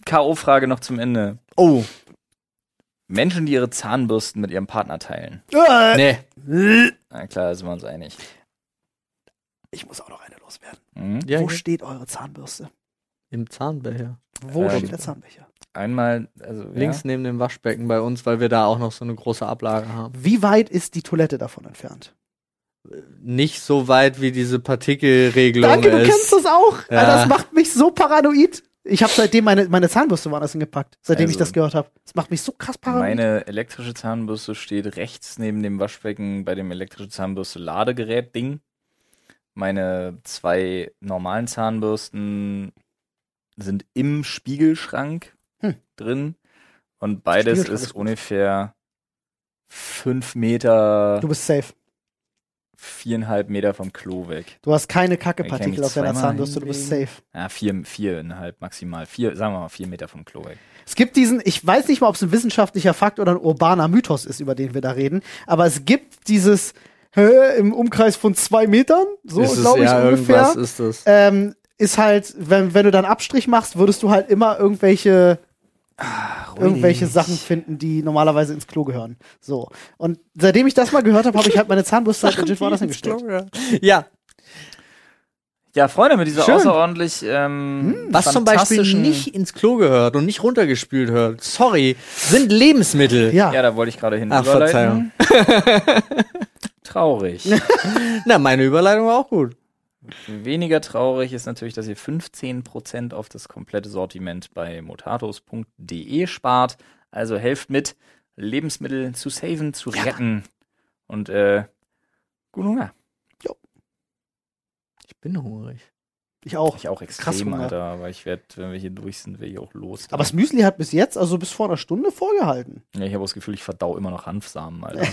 K.O.-Frage noch zum Ende. Oh, Menschen, die ihre Zahnbürsten mit ihrem Partner teilen. Äh, nee. Na klar, sind wir uns einig. Ich muss auch noch eine loswerden. Mhm. Ja, Wo hier steht eure Zahnbürste? im Zahnbecher. Wo Ähm, steht der Zahnbecher? Einmal, also Links neben dem Waschbecken bei uns, weil wir da auch noch so eine große Ablage haben. Wie weit ist die Toilette davon entfernt? Nicht so weit wie diese Partikelregelung Danke, du ist. kennst das auch. Ja. Alter, Das macht mich so paranoid. Ich habe seitdem meine, meine Zahnbürste woanders hingepackt, seitdem ich Also- das gehört habe. Das macht mich so krass paranoid. Meine elektrische Zahnbürste steht rechts neben dem Waschbecken bei dem elektrische Zahnbürste Ladegerät-Ding. Meine zwei normalen Zahnbürsten sind im Spiegelschrank Hm. drin. Und beides ist ungefähr fünf Meter, Du bist safe. Viereinhalb Meter vom Klo weg. Du hast keine Kackepartikel auf deiner Zahnbürste, du bist safe. Ja, vier, viereinhalb maximal. Vier, sagen wir mal, vier Meter vom Klo weg. Es gibt diesen, ich weiß nicht mal, ob es ein wissenschaftlicher Fakt oder ein urbaner Mythos ist, über den wir da reden, aber es gibt dieses hä, im Umkreis von zwei Metern, so Ist es glaube ich ja ungefähr. ist das. Ähm, ist halt, wenn, wenn du dann Abstrich machst, würdest du halt immer irgendwelche irgendwelche Sachen finden, die normalerweise ins Klo gehören. So. Und seitdem ich das mal gehört habe, habe ich halt meine Zahnbürste halt legit woanders hingestellt. Ja, Ja, Freunde, mit dieser Schön. außerordentlich ähm, was zum Beispiel nicht ins Klo gehört und nicht runtergespült hört, sorry, sind Lebensmittel. Ja. Ja, da wollte ich gerade hin. Ach, überleiten. Traurig. Na, meine Überleitung war auch gut. Weniger traurig ist natürlich, dass ihr 15% auf das komplette Sortiment bei motatos.de spart. Also helft mit, Lebensmittel zu saven, zu retten. Und äh, guten Hunger. Ich bin hungrig. Ich auch. Ich auch Krass extrem, Hunger. Alter. Aber ich werde, wenn wir hier durch sind, werde ich auch los. Aber das Müsli hat bis jetzt, also bis vor einer Stunde vorgehalten. ja, ich habe das Gefühl, ich verdau immer noch Hanfsamen, Alter.